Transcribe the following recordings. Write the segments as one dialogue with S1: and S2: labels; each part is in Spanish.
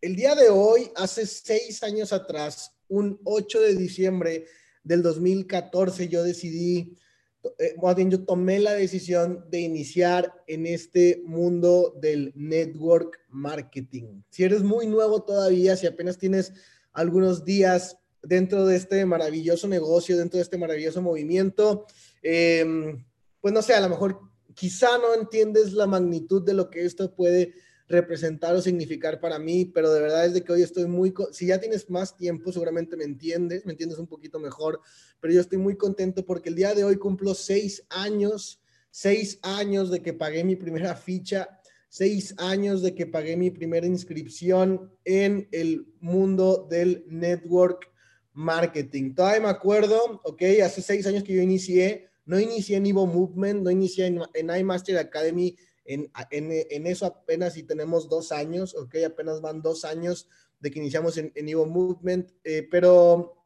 S1: el día de hoy, hace seis años atrás, un 8 de diciembre del 2014, yo decidí, eh, yo tomé la decisión de iniciar en este mundo del network marketing. Si eres muy nuevo todavía, si apenas tienes algunos días dentro de este maravilloso negocio, dentro de este maravilloso movimiento, em, pues no sé, a lo mejor quizá no entiendes la magnitud de lo que esto puede representar o significar para mí, pero de verdad es de que hoy estoy muy, si ya tienes más tiempo, seguramente me entiendes, me entiendes un poquito mejor, pero yo estoy muy contento porque el día de hoy cumplo seis años, seis años de que pagué mi primera ficha, seis años de que pagué mi primera inscripción en el mundo del network marketing. Todavía me acuerdo, ok, hace seis años que yo inicié, no inicié en Evo Movement, no inicié en, en iMaster Academy, en, en, eso apenas si tenemos dos años, ok, apenas van dos años de que iniciamos en, en Evo Movement, eh, pero,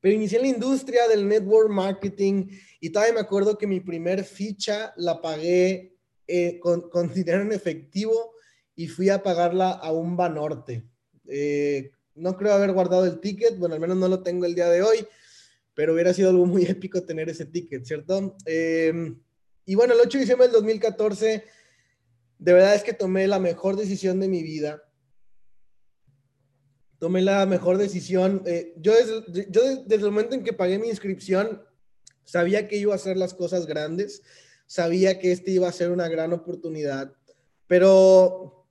S1: pero inicié en la industria del network marketing y todavía me acuerdo que mi primer ficha la pagué eh, con, con, dinero en efectivo y fui a pagarla a un Banorte. Eh, no creo haber guardado el ticket, bueno, al menos no lo tengo el día de hoy, pero hubiera sido algo muy épico tener ese ticket, ¿cierto? Eh, y bueno, el 8 de diciembre del 2014, de verdad es que tomé la mejor decisión de mi vida. Tomé la mejor decisión. Eh, yo, desde, yo desde el momento en que pagué mi inscripción, sabía que iba a hacer las cosas grandes, sabía que este iba a ser una gran oportunidad, pero,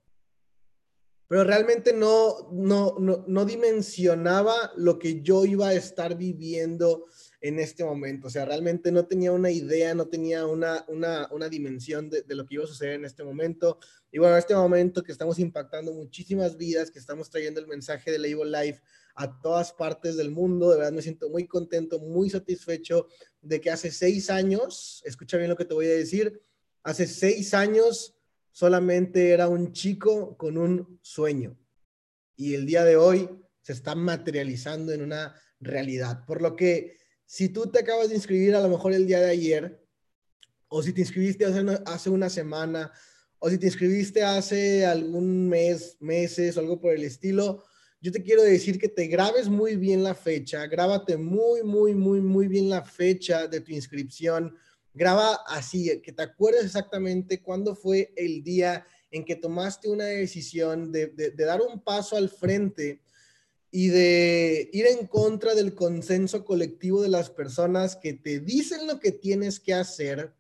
S1: pero realmente no, no, no, no dimensionaba lo que yo iba a estar viviendo en este momento. O sea, realmente no tenía una idea, no tenía una, una, una dimensión de, de, lo que iba a suceder en este momento. Y bueno, en este momento que estamos impactando muchísimas vidas, que estamos trayendo el mensaje de Label Life a todas partes del mundo, de verdad me siento muy contento, muy satisfecho de que hace seis años, escucha bien lo que te voy a decir, hace seis años solamente era un chico con un sueño. Y el día de hoy se está materializando en una realidad. Por lo que si tú te acabas de inscribir a lo mejor el día de ayer, o si te inscribiste hace una, semana, o si te inscribiste hace algún mes, meses o algo por el estilo, yo te quiero decir que te grabes muy bien la fecha, grábate muy, muy, muy, muy bien la fecha de tu inscripción, graba así, que te acuerdes exactamente cuándo fue el día en que tomaste una decisión de, de, de dar un paso al frente y de ir en contra del consenso colectivo de las personas que te dicen lo que tienes que hacer,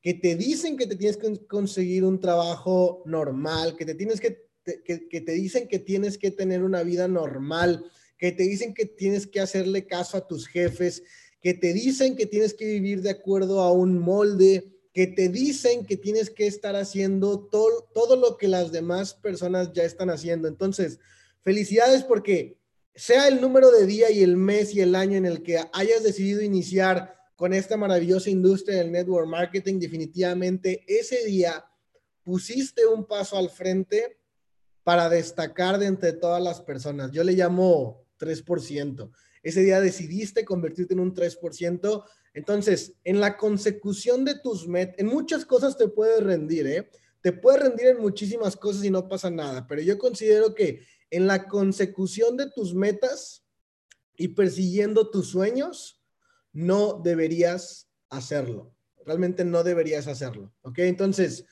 S1: que te dicen que te tienes que conseguir un trabajo normal, que te tienes que, que, te dicen que tienes que tener una vida normal, que te dicen que tienes que hacerle caso a tus jefes, que te dicen que tienes que vivir de acuerdo a un molde, que te dicen que tienes que estar haciendo todo, todo lo que las demás personas ya están haciendo. Entonces, felicidades porque sea el número de día y el mes y el año en el que hayas decidido iniciar con esta maravillosa industria del network marketing, definitivamente ese día pusiste un paso al frente para destacar de entre todas las personas. Yo le llamo 3%. Ese día decidiste convertirte en un 3%. Entonces, en la consecución de tus metas, en muchas cosas te puedes rendir, ¿eh? Te puedes rendir en muchísimas cosas y no pasa nada, pero yo considero que en la consecución de tus metas y persiguiendo tus sueños, no deberías hacerlo. Realmente no deberías hacerlo. ¿Ok? Entonces,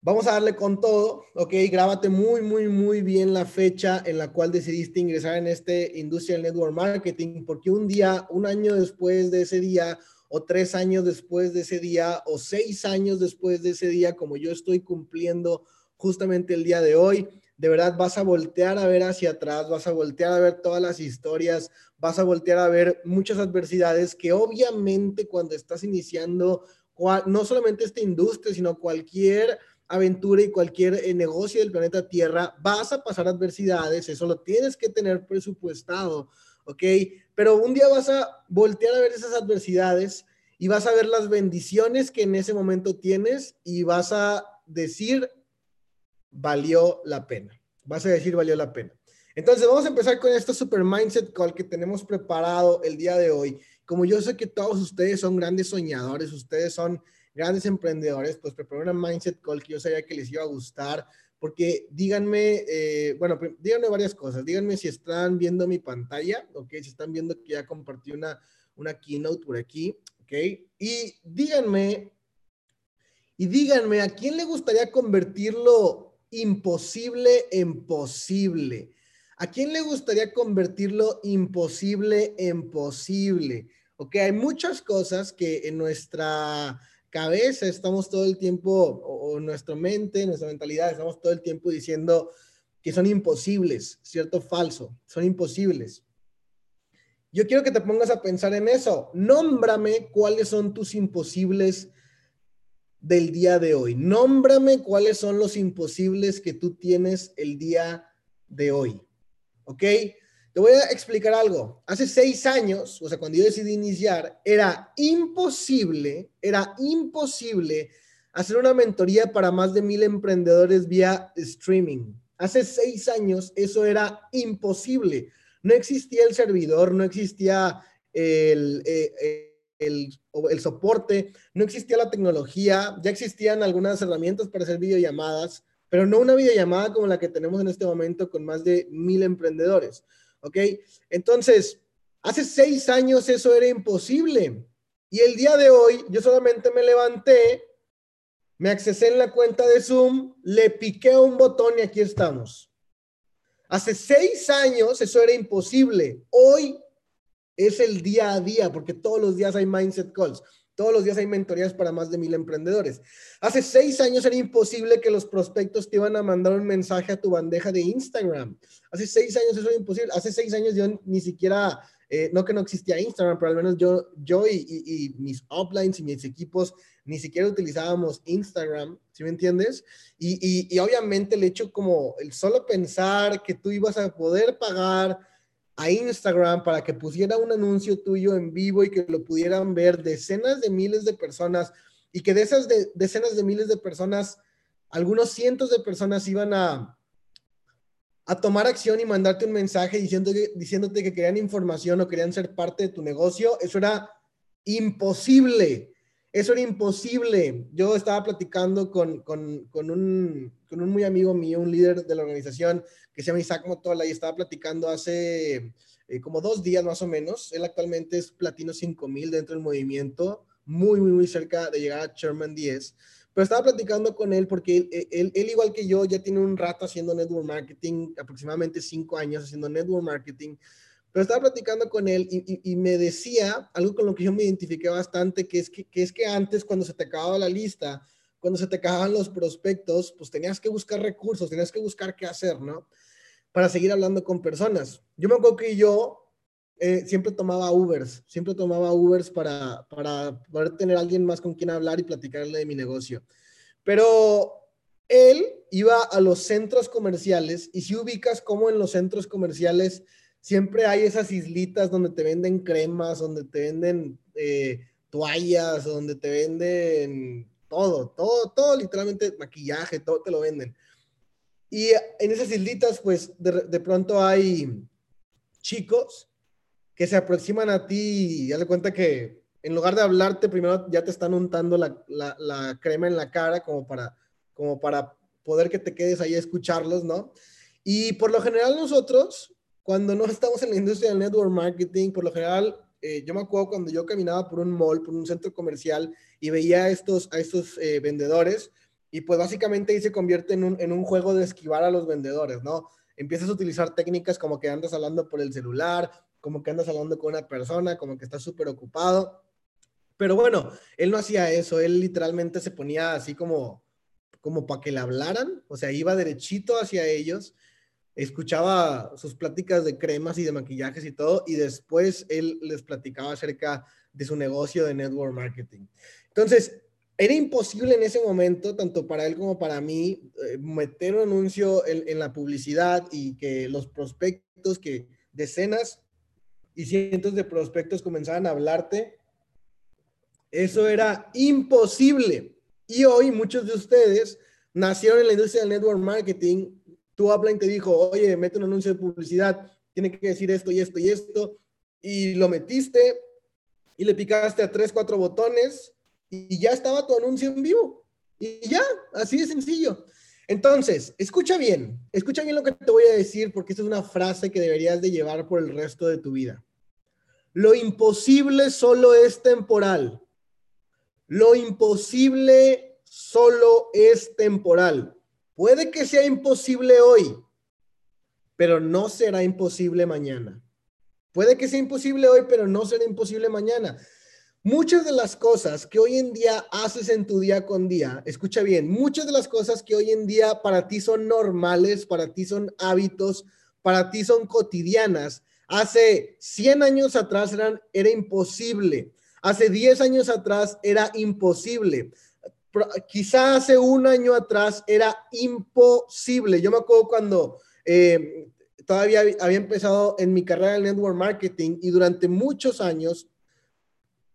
S1: vamos a darle con todo. ¿Ok? Grábate muy, muy, muy bien la fecha en la cual decidiste ingresar en este Industrial Network Marketing, porque un día, un año después de ese día, o tres años después de ese día, o seis años después de ese día, como yo estoy cumpliendo justamente el día de hoy, de verdad vas a voltear a ver hacia atrás, vas a voltear a ver todas las historias, vas a voltear a ver muchas adversidades que obviamente cuando estás iniciando no solamente esta industria, sino cualquier aventura y cualquier eh, negocio del planeta Tierra, vas a pasar adversidades, eso lo tienes que tener presupuestado, ¿ok? Pero un día vas a voltear a ver esas adversidades y vas a ver las bendiciones que en ese momento tienes y vas a decir, valió la pena. Vas a decir, valió la pena. Entonces, vamos a empezar con este Super Mindset Call que tenemos preparado el día de hoy. Como yo sé que todos ustedes son grandes soñadores, ustedes son grandes emprendedores, pues preparé una Mindset Call que yo sabía que les iba a gustar, porque díganme, eh, bueno, díganme varias cosas. Díganme si están viendo mi pantalla, ¿ok? Si están viendo que ya compartí una, una keynote por aquí, ¿ok? Y díganme, y díganme, ¿a quién le gustaría convertirlo imposible en posible? ¿A quién le gustaría convertirlo imposible en posible? Ok, hay muchas cosas que en nuestra cabeza estamos todo el tiempo, o, nuestra mente, nuestra mentalidad, estamos todo el tiempo diciendo que son imposibles, ¿cierto? Falso, son imposibles. Yo quiero que te pongas a pensar en eso. Nómbrame cuáles son tus imposibles del día de hoy. Nómbrame cuáles son los imposibles que tú tienes el día de hoy. ¿Ok? Te voy a explicar algo. Hace seis años, o sea, cuando yo decidí iniciar, era imposible, era imposible hacer una mentoría para más de mil emprendedores vía streaming. Hace seis años eso era imposible. No existía el servidor, no existía el, eh, el, el, soporte, no existía la tecnología, ya existían algunas herramientas para hacer videollamadas, pero no una videollamada como la que tenemos en este momento con más de mil emprendedores. ¿Ok? Entonces, hace seis años eso era imposible. Y el día de hoy yo solamente me levanté, me accesé en la cuenta de Zoom, le piqué un botón y aquí estamos. Hace seis años eso era imposible. Hoy es el día a día porque todos los días hay mindset calls. Todos los días hay mentorías para más de mil emprendedores. Hace seis años era imposible que los prospectos te iban a mandar un mensaje a tu bandeja de Instagram. Hace seis años eso era imposible. Hace seis años yo ni siquiera, eh, no que no existía Instagram, pero al menos yo, yo y, mis uplines y mis equipos ni siquiera utilizábamos Instagram, ¿sí me entiendes? Y, y obviamente el hecho como el solo pensar que tú ibas a poder pagar a Instagram para que pusiera un anuncio tuyo en vivo y que lo pudieran ver decenas de miles de personas y que de esas decenas de miles de personas, algunos cientos de personas iban a, a tomar acción y mandarte un mensaje diciéndote, que querían información o querían ser parte de tu negocio, eso era imposible. Eso era imposible. Yo estaba platicando con, con, con, un, con un muy amigo mío, un líder de la organización que se llama Isaac Motola y estaba platicando hace eh, como dos días más o menos. Él actualmente es platino 5000 dentro del movimiento, muy, muy, muy cerca de llegar a Sherman 10. Pero estaba platicando con él porque él, él, él, igual que yo, ya tiene un rato haciendo network marketing, aproximadamente cinco años haciendo network marketing. Pero estaba platicando con él y, me decía algo con lo que yo me identifiqué bastante, que es que, es que antes cuando se te acababa la lista, cuando se te acababan los prospectos, pues tenías que buscar recursos, tenías que buscar qué hacer, ¿no? Para seguir hablando con personas. Yo me acuerdo que yo eh, siempre tomaba Ubers, siempre tomaba Ubers para, para poder tener alguien más con quien hablar y platicarle de mi negocio. Pero él iba a los centros comerciales y si ubicas cómo en los centros comerciales siempre hay esas islitas donde te venden cremas, donde te venden eh, toallas, donde te venden todo, todo, todo, literalmente maquillaje, todo te lo venden. Y en esas islitas, pues de, pronto hay chicos que se aproximan a ti y ya cuenta que en lugar de hablarte, primero ya te están untando la, la, crema en la cara como para, como para poder que te quedes ahí a escucharlos, ¿no? Y por lo general nosotros, cuando no estamos en la industria del network marketing, por lo general, eh, yo me acuerdo cuando yo caminaba por un mall, por un centro comercial y veía a estos, a estos eh, vendedores y pues básicamente ahí se convierte en un, juego de esquivar a los vendedores, ¿no? Empiezas a utilizar técnicas como que andas hablando por el celular, como que andas hablando con una persona, como que estás súper ocupado. Pero bueno, él no hacía eso, él literalmente se ponía así como, como para que le hablaran, o sea, iba derechito hacia ellos escuchaba sus pláticas de cremas y de maquillajes y todo, y después él les platicaba acerca de su negocio de network marketing. Entonces, era imposible en ese momento, tanto para él como para mí, eh, meter un anuncio en, la publicidad y que los prospectos, que decenas y cientos de prospectos comenzaran a hablarte. Eso era imposible. Y hoy muchos de ustedes nacieron en la industria del network marketing tu upline te dijo, oye, mete un anuncio de publicidad, tiene que decir esto y esto y esto, y lo metiste y le picaste a tres, cuatro botones y ya estaba tu anuncio en vivo. Y ya, así de sencillo. Entonces, escucha bien, escucha bien lo que te voy a decir porque esta es una frase que deberías de llevar por el resto de tu vida. Lo imposible solo es temporal. Lo imposible solo es temporal. Puede que sea imposible hoy, pero no será imposible mañana. Puede que sea imposible hoy, pero no será imposible mañana. Muchas de las cosas que hoy en día haces en tu día con día, escucha bien, muchas de las cosas que hoy en día para ti son normales, para ti son hábitos, para ti son cotidianas, hace 100 años atrás eran, era imposible. Hace 10 años atrás era imposible. Quizá hace un año atrás era imposible. Yo me acuerdo cuando eh, todavía había empezado en mi carrera de network marketing y durante muchos años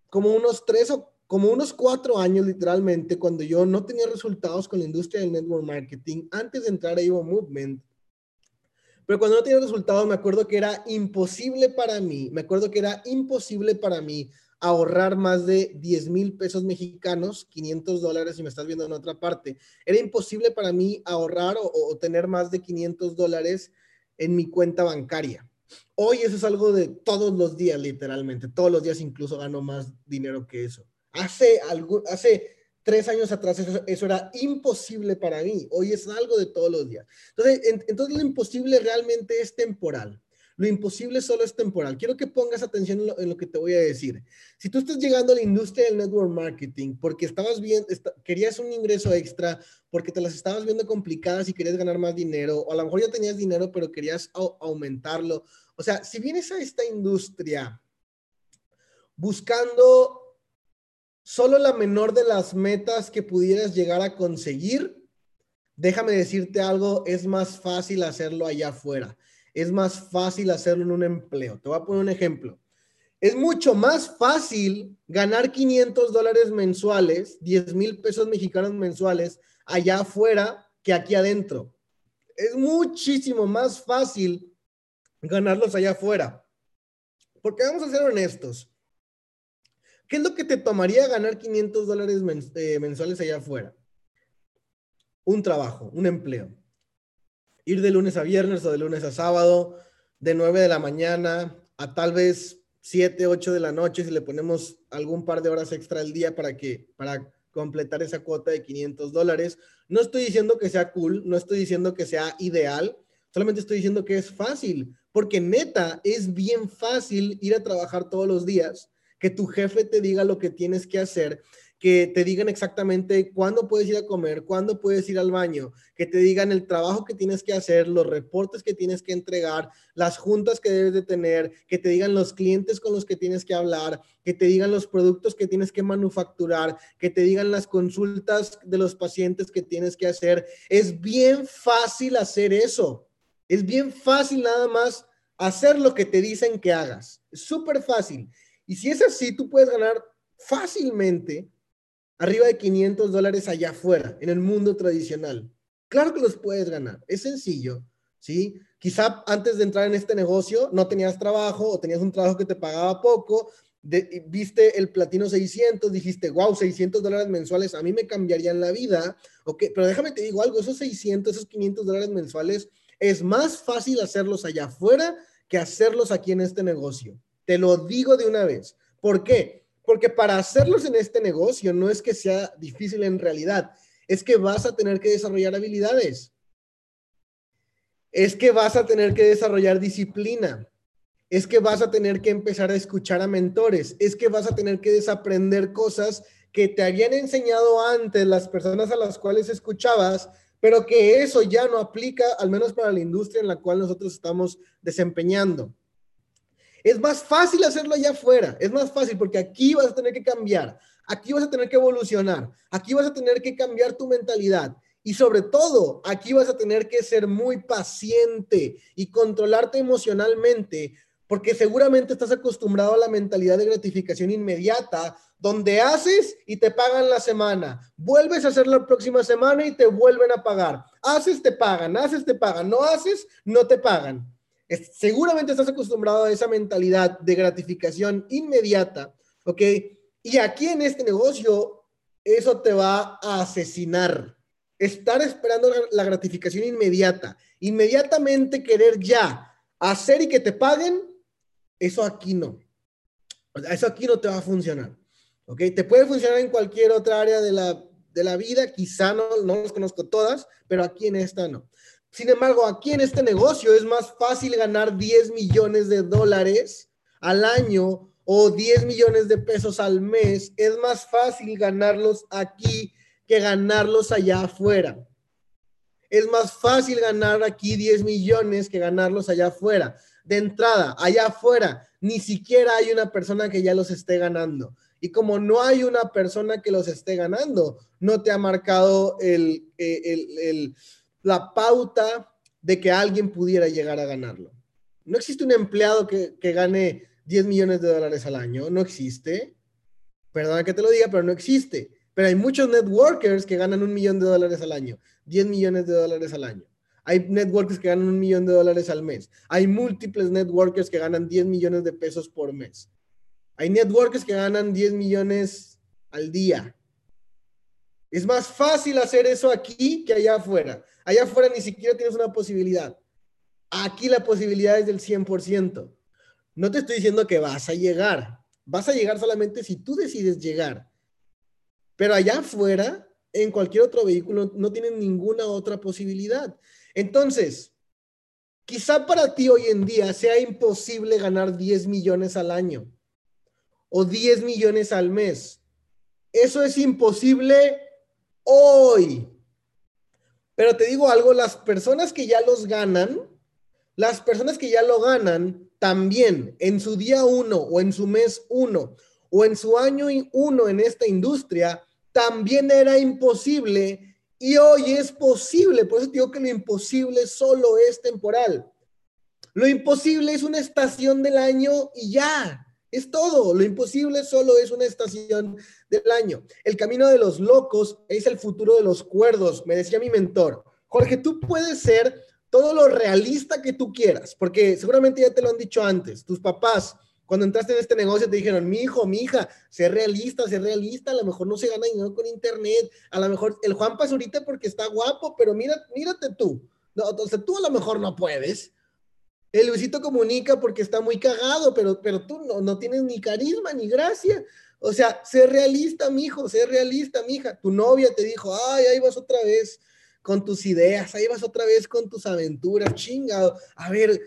S1: como unos tres o como unos cuatro años literalmente, cuando yo no tenía resultados con la industria del network marketing, antes de entrar a Evo Movement, pero cuando no tenía resultados, me acuerdo que era imposible para mí, me acuerdo que era imposible para mí ahorrar más de 10 mil pesos mexicanos, 500 dólares si me estás viendo en otra parte. Era imposible para mí ahorrar o, o tener más de 500 dólares en mi cuenta bancaria. Hoy eso es algo de todos los días, literalmente. Todos los días incluso gano más dinero que eso. Hace, hace tres años atrás eso, era imposible para mí. Hoy es algo de todos los días. Entonces, entonces lo imposible realmente es temporal. Lo imposible solo es temporal. Quiero que pongas atención en lo, que te voy a decir. Si tú estás llegando a la industria del network marketing porque estabas bien, querías un ingreso extra, porque te las estabas viendo complicadas y querías ganar más dinero, o a lo mejor ya tenías dinero pero querías aumentarlo. O sea, si vienes a esta industria buscando solo la menor de las metas que pudieras llegar a conseguir, déjame decirte algo, es más fácil hacerlo allá afuera es más fácil hacerlo en un empleo. Te voy a poner un ejemplo. Es mucho más fácil ganar 500 dólares mensuales, 10 mil pesos mexicanos mensuales allá afuera que aquí adentro. Es muchísimo más fácil ganarlos allá afuera. Porque vamos a ser honestos. ¿Qué es lo que te tomaría ganar 500 dólares eh, mensuales allá afuera? Un trabajo, un empleo ir de lunes a viernes o de lunes a sábado, de 9 de la mañana a tal vez 7, 8 de la noche, si le ponemos algún par de horas extra al día para que, para completar esa cuota de 500 dólares. No estoy diciendo que sea cool, no estoy diciendo que sea ideal, solamente estoy diciendo que es fácil, porque neta, es bien fácil ir a trabajar todos los días, que tu jefe te diga lo que tienes que hacer que te digan exactamente cuándo puedes ir a comer, cuándo puedes ir al baño, que te digan el trabajo que tienes que hacer, los reportes que tienes que entregar, las juntas que debes de tener, que te digan los clientes con los que tienes que hablar, que te digan los productos que tienes que manufacturar, que te digan las consultas de los pacientes que tienes que hacer. Es bien fácil hacer eso. Es bien fácil nada más hacer lo que te dicen que hagas. Es súper fácil. Y si es así, tú puedes ganar fácilmente arriba de 500 dólares allá afuera, en el mundo tradicional. Claro que los puedes ganar, es sencillo, ¿sí? Quizá antes de entrar en este negocio no tenías trabajo o tenías un trabajo que te pagaba poco, viste el platino 600, dijiste, wow, 600 dólares mensuales, a mí me cambiarían la vida, ok, pero déjame te digo algo, esos 600, esos 500 dólares mensuales, es más fácil hacerlos allá afuera que hacerlos aquí en este negocio. Te lo digo de una vez. ¿Por qué? Porque para hacerlos en este negocio no es que sea difícil en realidad, es que vas a tener que desarrollar habilidades. Es que vas a tener que desarrollar disciplina. Es que vas a tener que empezar a escuchar a mentores. Es que vas a tener que desaprender cosas que te habían enseñado antes las personas a las cuales escuchabas, pero que eso ya no aplica, al menos para la industria en la cual nosotros estamos desempeñando. Es más fácil hacerlo allá afuera, es más fácil porque aquí vas a tener que cambiar, aquí vas a tener que evolucionar, aquí vas a tener que cambiar tu mentalidad y sobre todo aquí vas a tener que ser muy paciente y controlarte emocionalmente porque seguramente estás acostumbrado a la mentalidad de gratificación inmediata, donde haces y te pagan la semana, vuelves a hacer la próxima semana y te vuelven a pagar, haces, te pagan, haces, te pagan, no haces, no te pagan seguramente estás acostumbrado a esa mentalidad de gratificación inmediata, ¿ok? Y aquí en este negocio, eso te va a asesinar. estar esperando la gratificación inmediata, inmediatamente querer ya hacer y que te paguen, eso aquí no. Eso aquí no te va a funcionar. ¿Ok? Te puede funcionar en cualquier otra área de la, de la vida, quizá no, no los conozco todas, pero aquí en esta no. Sin embargo, aquí en este negocio es más fácil ganar 10 millones de dólares al año o 10 millones de pesos al mes. Es más fácil ganarlos aquí que ganarlos allá afuera. Es más fácil ganar aquí 10 millones que ganarlos allá afuera. De entrada, allá afuera, ni siquiera hay una persona que ya los esté ganando. Y como no hay una persona que los esté ganando, no te ha marcado el, el la pauta de que alguien pudiera llegar a ganarlo. No existe un empleado que, gane 10 millones de dólares al año, no existe. Perdona que te lo diga, pero no existe. Pero hay muchos networkers que ganan un millón de dólares al año, 10 millones de dólares al año. Hay networkers que ganan un millón de dólares al mes. Hay múltiples networkers que ganan 10 millones de pesos por mes. Hay networkers que ganan 10 millones al día. Es más fácil hacer eso aquí que allá afuera. Allá afuera ni siquiera tienes una posibilidad. Aquí la posibilidad es del 100%. No te estoy diciendo que vas a llegar. Vas a llegar solamente si tú decides llegar. Pero allá afuera, en cualquier otro vehículo, no tienes ninguna otra posibilidad. Entonces, quizá para ti hoy en día sea imposible ganar 10 millones al año o 10 millones al mes. Eso es imposible hoy. Pero te digo algo, las personas que ya los ganan, las personas que ya lo ganan, también en su día uno o en su mes uno o en su año uno en esta industria, también era imposible y hoy es posible. Por eso digo que lo imposible solo es temporal. Lo imposible es una estación del año y ya. Es todo. Lo imposible solo es una estación del año. El camino de los locos es el futuro de los cuerdos, me decía mi mentor. Jorge, tú puedes ser todo lo realista que tú quieras, porque seguramente ya te lo han dicho antes. Tus papás, cuando entraste en este negocio, te dijeron, mi hijo, mi hija, sé realista, sé realista, a lo mejor no se gana dinero con internet, a lo mejor el Juan pasa ahorita porque está guapo, pero mira, mírate tú. No, entonces tú a lo mejor no puedes. El Luisito comunica porque está muy cagado, pero, pero tú no, no tienes ni carisma ni gracia. O sea, sé realista, mijo, sé realista, mija. Tu novia te dijo, ay, ahí vas otra vez con tus ideas, ahí vas otra vez con tus aventuras, chingado. A ver,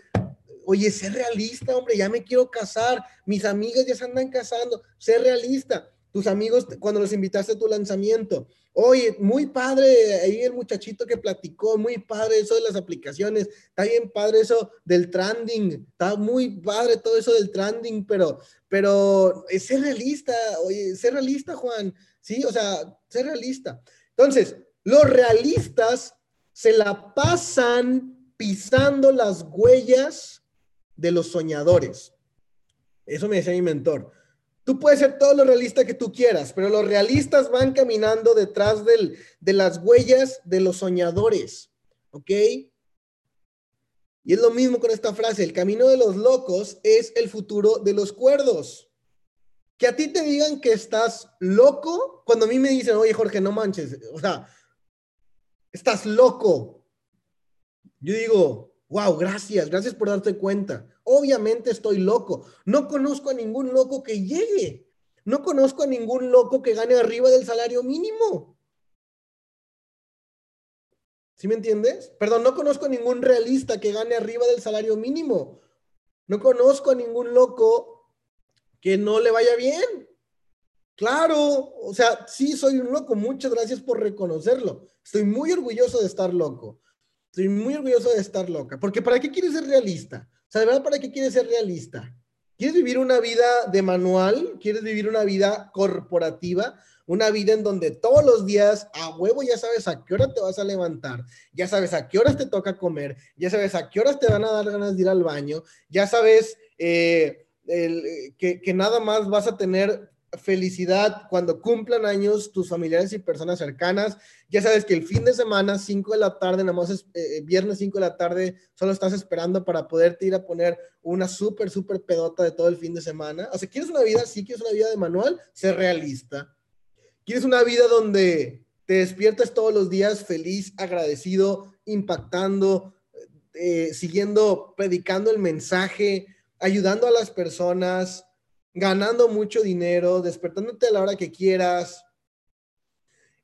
S1: oye, sé realista, hombre, ya me quiero casar, mis amigas ya se andan casando, sé realista. Tus amigos, cuando los invitaste a tu lanzamiento, Oye, muy padre ahí el muchachito que platicó, muy padre eso de las aplicaciones, está bien padre eso del trending, está muy padre todo eso del trending, pero, pero es ser realista, oye, ser realista, Juan, sí, o sea, ser realista. Entonces, los realistas se la pasan pisando las huellas de los soñadores. Eso me decía mi mentor. Tú puedes ser todo lo realista que tú quieras, pero los realistas van caminando detrás del, de las huellas de los soñadores, ¿ok? Y es lo mismo con esta frase, el camino de los locos es el futuro de los cuerdos. Que a ti te digan que estás loco, cuando a mí me dicen, oye Jorge, no manches, o sea, estás loco. Yo digo, wow, gracias, gracias por darte cuenta. Obviamente estoy loco. No conozco a ningún loco que llegue. No conozco a ningún loco que gane arriba del salario mínimo. ¿Sí me entiendes? Perdón, no conozco a ningún realista que gane arriba del salario mínimo. No conozco a ningún loco que no le vaya bien. Claro, o sea, sí soy un loco. Muchas gracias por reconocerlo. Estoy muy orgulloso de estar loco. Estoy muy orgulloso de estar loca. Porque ¿para qué quieres ser realista? sea, ¿de verdad para qué quieres ser realista? ¿Quieres vivir una vida de manual? ¿Quieres vivir una vida corporativa? Una vida en donde todos los días a huevo ya sabes a qué hora te vas a levantar, ya sabes a qué horas te toca comer, ya sabes a qué horas te van a dar ganas de ir al baño, ya sabes eh, que, que nada más vas a tener felicidad cuando cumplan años tus familiares y personas cercanas. Ya sabes que el fin de semana, 5 de la tarde, nada más es eh, eh, viernes 5 de la tarde, solo estás esperando para poderte ir a poner una súper, súper pedota de todo el fin de semana. O sea, ¿quieres una vida? Sí, quieres una vida de manual, ser realista. ¿Quieres una vida donde te despiertas todos los días feliz, agradecido, impactando, eh, siguiendo, predicando el mensaje, ayudando a las personas, ganando mucho dinero, despertándote a la hora que quieras,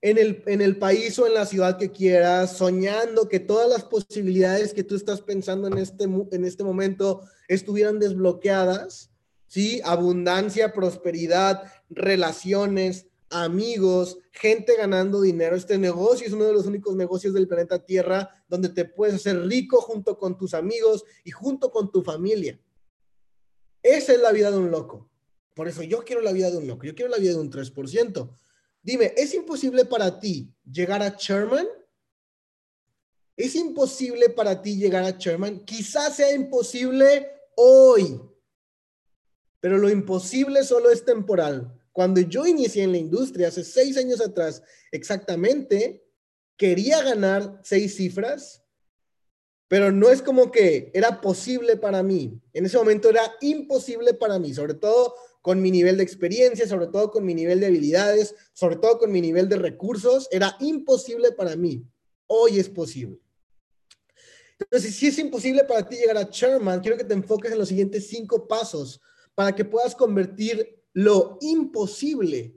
S1: en el, en el país o en la ciudad que quieras, soñando que todas las posibilidades que tú estás pensando en este, en este momento estuvieran desbloqueadas, ¿sí? Abundancia, prosperidad, relaciones, amigos, gente ganando dinero. Este negocio es uno de los únicos negocios del planeta Tierra donde te puedes hacer rico junto con tus amigos y junto con tu familia. Esa es la vida de un loco. Por eso yo quiero la vida de un loco. Yo quiero la vida de un 3%. Dime, ¿es imposible para ti llegar a Sherman? ¿Es imposible para ti llegar a Sherman? Quizás sea imposible hoy, pero lo imposible solo es temporal. Cuando yo inicié en la industria hace seis años atrás, exactamente, quería ganar seis cifras, pero no es como que era posible para mí. En ese momento era imposible para mí, sobre todo con mi nivel de experiencia, sobre todo con mi nivel de habilidades, sobre todo con mi nivel de recursos, era imposible para mí. Hoy es posible. Entonces, si es imposible para ti llegar a chairman, quiero que te enfoques en los siguientes cinco pasos para que puedas convertir lo imposible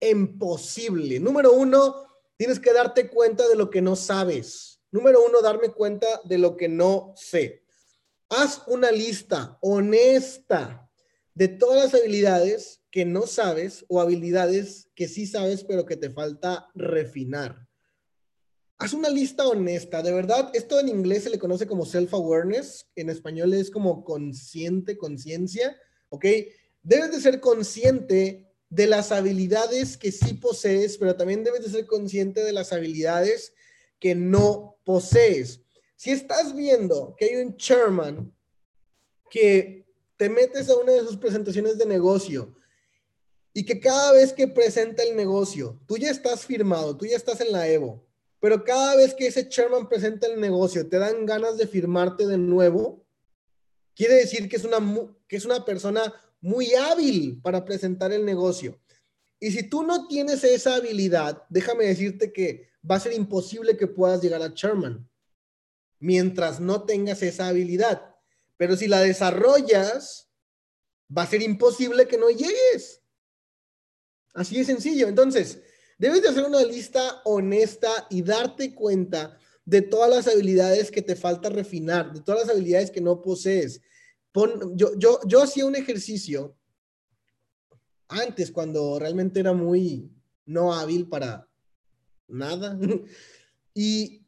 S1: en posible. Número uno, tienes que darte cuenta de lo que no sabes. Número uno, darme cuenta de lo que no sé. Haz una lista honesta de todas las habilidades que no sabes o habilidades que sí sabes pero que te falta refinar. Haz una lista honesta, de verdad, esto en inglés se le conoce como self-awareness, en español es como consciente, conciencia, ¿ok? debes de ser consciente de las habilidades que sí posees, pero también debes de ser consciente de las habilidades que no posees. Si estás viendo que hay un chairman que te metes a una de sus presentaciones de negocio y que cada vez que presenta el negocio, tú ya estás firmado, tú ya estás en la Evo, pero cada vez que ese chairman presenta el negocio, te dan ganas de firmarte de nuevo, quiere decir que es una, que es una persona muy hábil para presentar el negocio. Y si tú no tienes esa habilidad, déjame decirte que va a ser imposible que puedas llegar a chairman mientras no tengas esa habilidad. Pero si la desarrollas, va a ser imposible que no llegues. Así de sencillo. Entonces, debes de hacer una lista honesta y darte cuenta de todas las habilidades que te falta refinar, de todas las habilidades que no posees yo, yo, yo hacía un ejercicio antes, cuando realmente era muy no hábil para nada, y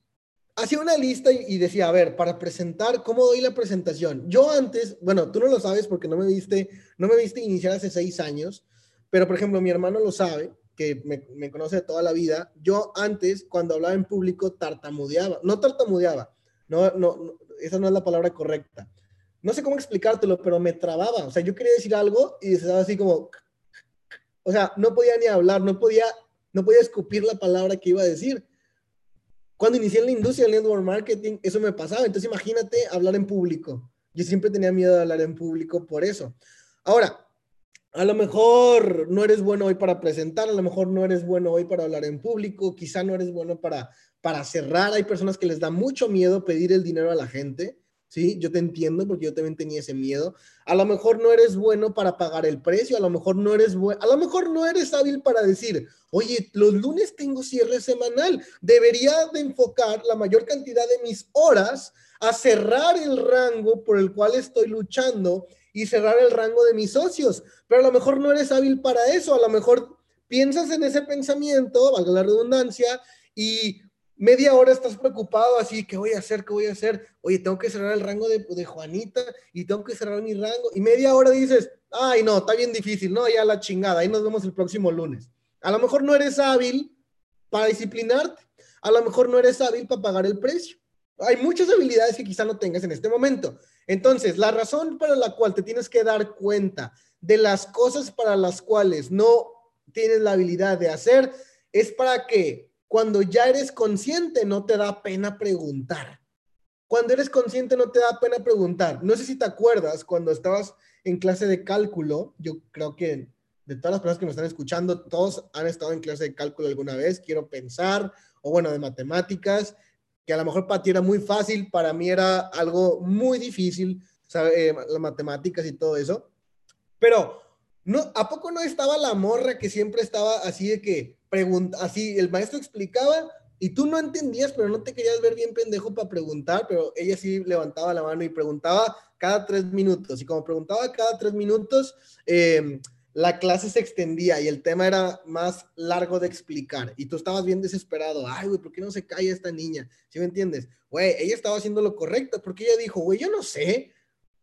S1: hacía una lista y, decía, a ver, para presentar, ¿cómo doy la presentación? Yo antes, bueno, tú no lo sabes porque no me viste, no me viste iniciar hace seis años, pero por ejemplo, mi hermano lo sabe, que me, me conoce de toda la vida. Yo antes, cuando hablaba en público, tartamudeaba, no tartamudeaba, no, no, esa no es la palabra correcta no sé cómo explicártelo, pero me trababa. O sea, yo quería decir algo y estaba así como, o sea, no podía ni hablar, no podía, no podía escupir la palabra que iba a decir. Cuando inicié en la industria del network marketing, eso me pasaba. Entonces, imagínate hablar en público. Yo siempre tenía miedo de hablar en público por eso. Ahora, a lo mejor no eres bueno hoy para presentar, a lo mejor no eres bueno hoy para hablar en público, quizá no eres bueno para, para cerrar. Hay personas que les da mucho miedo pedir el dinero a la gente. ¿Sí? Yo te entiendo porque yo también tenía ese miedo. A lo mejor no eres bueno para pagar el precio, a lo mejor no eres bueno, a lo mejor no eres hábil para decir, oye, los lunes tengo cierre semanal, debería de enfocar la mayor cantidad de mis horas a cerrar el rango por el cual estoy luchando y cerrar el rango de mis socios, pero a lo mejor no eres hábil para eso, a lo mejor piensas en ese pensamiento, valga la redundancia, y media hora estás preocupado así, ¿qué voy a hacer? ¿Qué voy a hacer? Oye, tengo que cerrar el rango de, Juanita y tengo que cerrar mi rango. Y media hora dices, ay, no, está bien difícil, no, ya la chingada, ahí nos vemos el próximo lunes. A lo mejor no eres hábil para disciplinarte, a lo mejor no eres hábil para pagar el precio. Hay muchas habilidades que quizá no tengas en este momento. Entonces, la razón para la cual te tienes que dar cuenta de las cosas para las cuales no tienes la habilidad de hacer es para que cuando ya eres consciente, no te da pena preguntar. Cuando eres consciente, no te da pena preguntar. No sé si te acuerdas cuando estabas en clase de cálculo, yo creo que de todas las personas que me están escuchando, todos han estado en clase de cálculo alguna vez, quiero pensar, o bueno, de matemáticas, que a lo mejor para ti era muy fácil, para mí era algo muy difícil. Eh, las matemáticas y todo eso. Pero, no, ¿a poco no estaba la morra que siempre estaba así de que, pregunta, así, el maestro explicaba y tú no entendías, pero no te querías ver bien pendejo para preguntar, pero ella sí levantaba la mano y preguntaba cada tres minutos. Y como preguntaba cada tres minutos, eh, la clase se extendía y el tema era más largo de explicar y tú estabas bien desesperado. Ay, güey, ¿por qué no se calla esta niña? ¿Sí me entiendes? Güey, ella estaba haciendo lo correcto porque ella dijo, güey, yo no sé.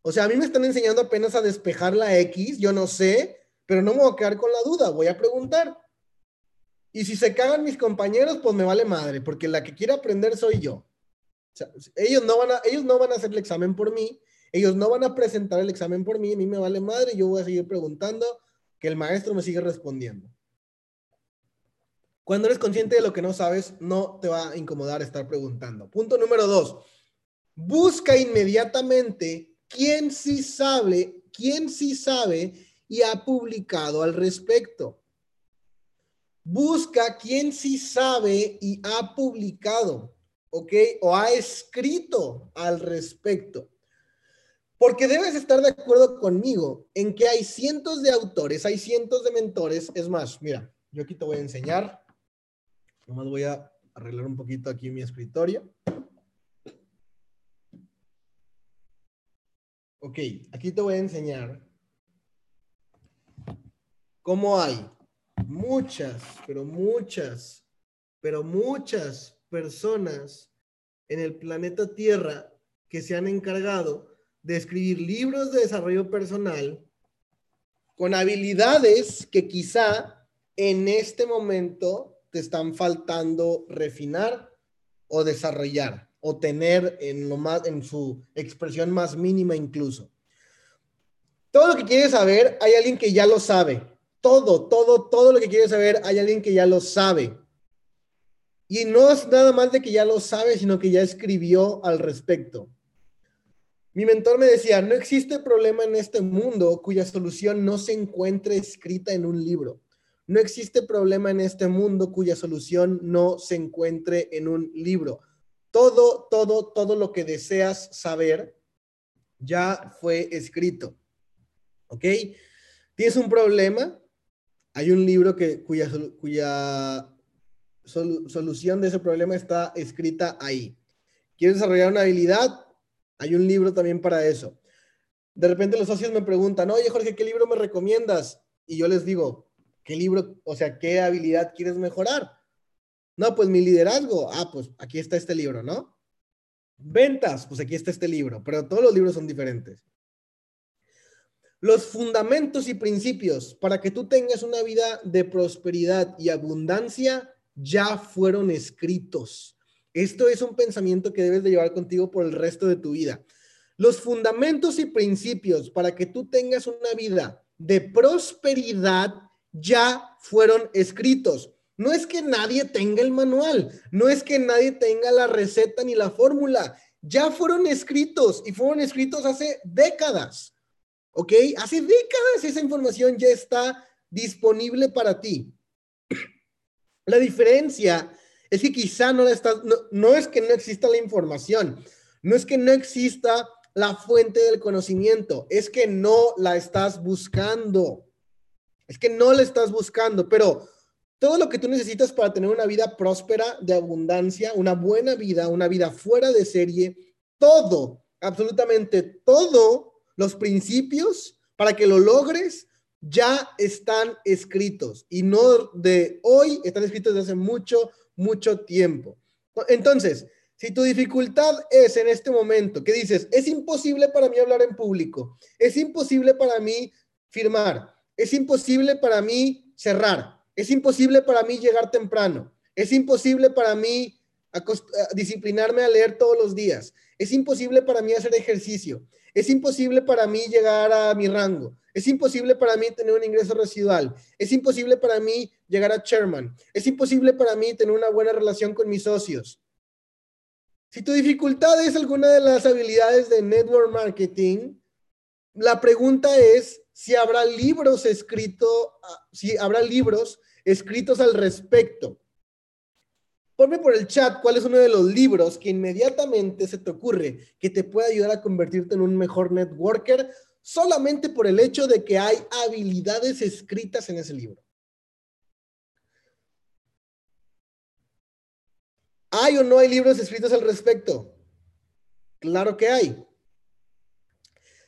S1: O sea, a mí me están enseñando apenas a despejar la X, yo no sé, pero no me voy a quedar con la duda, voy a preguntar. Y si se cagan mis compañeros, pues me vale madre, porque la que quiere aprender soy yo. Ellos no van a, ellos no van a hacer el examen por mí, ellos no van a presentar el examen por mí, a mí me vale madre, yo voy a seguir preguntando que el maestro me sigue respondiendo. Cuando eres consciente de lo que no sabes, no te va a incomodar estar preguntando. Punto número dos. Busca inmediatamente quién sí sabe, quién sí sabe y ha publicado al respecto. Busca quién sí sabe y ha publicado, ¿ok? O ha escrito al respecto. Porque debes estar de acuerdo conmigo en que hay cientos de autores, hay cientos de mentores. Es más, mira, yo aquí te voy a enseñar. Nomás voy a arreglar un poquito aquí mi escritorio. Ok, aquí te voy a enseñar cómo hay muchas, pero muchas, pero muchas personas en el planeta Tierra que se han encargado de escribir libros de desarrollo personal con habilidades que quizá en este momento te están faltando refinar o desarrollar o tener en lo más en su expresión más mínima incluso. Todo lo que quieres saber, hay alguien que ya lo sabe. Todo, todo, todo lo que quieres saber, hay alguien que ya lo sabe. Y no es nada más de que ya lo sabe, sino que ya escribió al respecto. Mi mentor me decía, no existe problema en este mundo cuya solución no se encuentre escrita en un libro. No existe problema en este mundo cuya solución no se encuentre en un libro. Todo, todo, todo lo que deseas saber ya fue escrito. ¿Ok? ¿Tienes un problema? Hay un libro que, cuya, cuya solución de ese problema está escrita ahí. ¿Quieres desarrollar una habilidad? Hay un libro también para eso. De repente los socios me preguntan, oye Jorge, ¿qué libro me recomiendas? Y yo les digo, ¿qué libro, o sea, qué habilidad quieres mejorar? No, pues mi liderazgo. Ah, pues aquí está este libro, ¿no? Ventas, pues aquí está este libro, pero todos los libros son diferentes. Los fundamentos y principios para que tú tengas una vida de prosperidad y abundancia ya fueron escritos. Esto es un pensamiento que debes de llevar contigo por el resto de tu vida. Los fundamentos y principios para que tú tengas una vida de prosperidad ya fueron escritos. No es que nadie tenga el manual, no es que nadie tenga la receta ni la fórmula, ya fueron escritos y fueron escritos hace décadas. ¿Ok? Hace décadas esa información ya está disponible para ti. La diferencia es que quizá no, estás, no, es que no exista la información, no es que no exista la fuente del conocimiento, es que no la estás buscando. Es que no la estás buscando, pero todo lo que tú necesitas para tener una vida próspera, de abundancia, una buena vida, una vida fuera de serie, todo, absolutamente todo, los principios para que lo logres ya están escritos y no de hoy, están escritos desde hace mucho, mucho tiempo. Entonces, si tu dificultad es en este momento que dices, es imposible para mí hablar en público, es imposible para mí firmar, es imposible para mí cerrar, es imposible para mí llegar temprano, es imposible para mí disciplinarme a leer todos los días, es imposible para mí hacer ejercicio, es imposible para mí llegar a mi rango, es imposible para mí tener un ingreso residual. Es imposible para mí llegar a chairman. Es imposible para mí tener una buena relación con mis socios. Si tu dificultad es alguna de las habilidades de network marketing, la pregunta es si habrá libros escritos, ah, si habrá libros escritos al respecto. Ponme por el chat cuál es uno de los libros que inmediatamente se te ocurre que te puede ayudar a convertirte en un mejor networker solamente por el hecho de que hay habilidades escritas en ese libro. ¿Hay o no hay libros escritos al respecto? Claro que hay.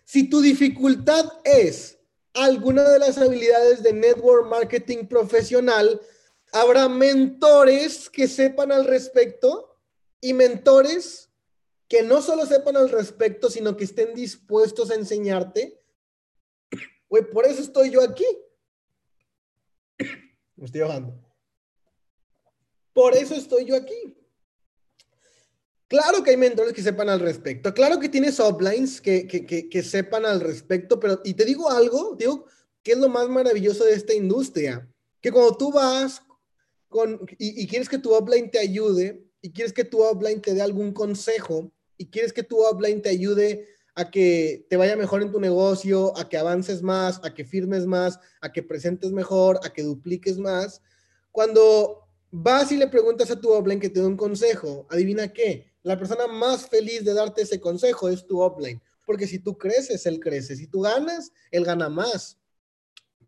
S1: Si tu dificultad es alguna de las habilidades de network marketing profesional, habrá mentores que sepan al respecto y mentores que no solo sepan al respecto, sino que estén dispuestos a enseñarte. Güey, por eso estoy yo aquí. Me estoy ahogando. Por eso estoy yo aquí. Claro que hay mentores que sepan al respecto. Claro que tienes uplines que, que, sepan al respecto, pero, y te digo algo, digo, ¿qué es lo más maravilloso de esta industria? Que cuando tú vas con, y, y quieres que tu upline te ayude, y quieres que tu upline te dé algún consejo, y quieres que tu upline te ayude a que te vaya mejor en tu negocio, a que avances más, a que firmes más, a que presentes mejor, a que dupliques más. Cuando vas y le preguntas a tu upline que te dé un consejo, adivina qué, la persona más feliz de darte ese consejo es tu upline, porque si tú creces, él crece, si tú ganas, él gana más.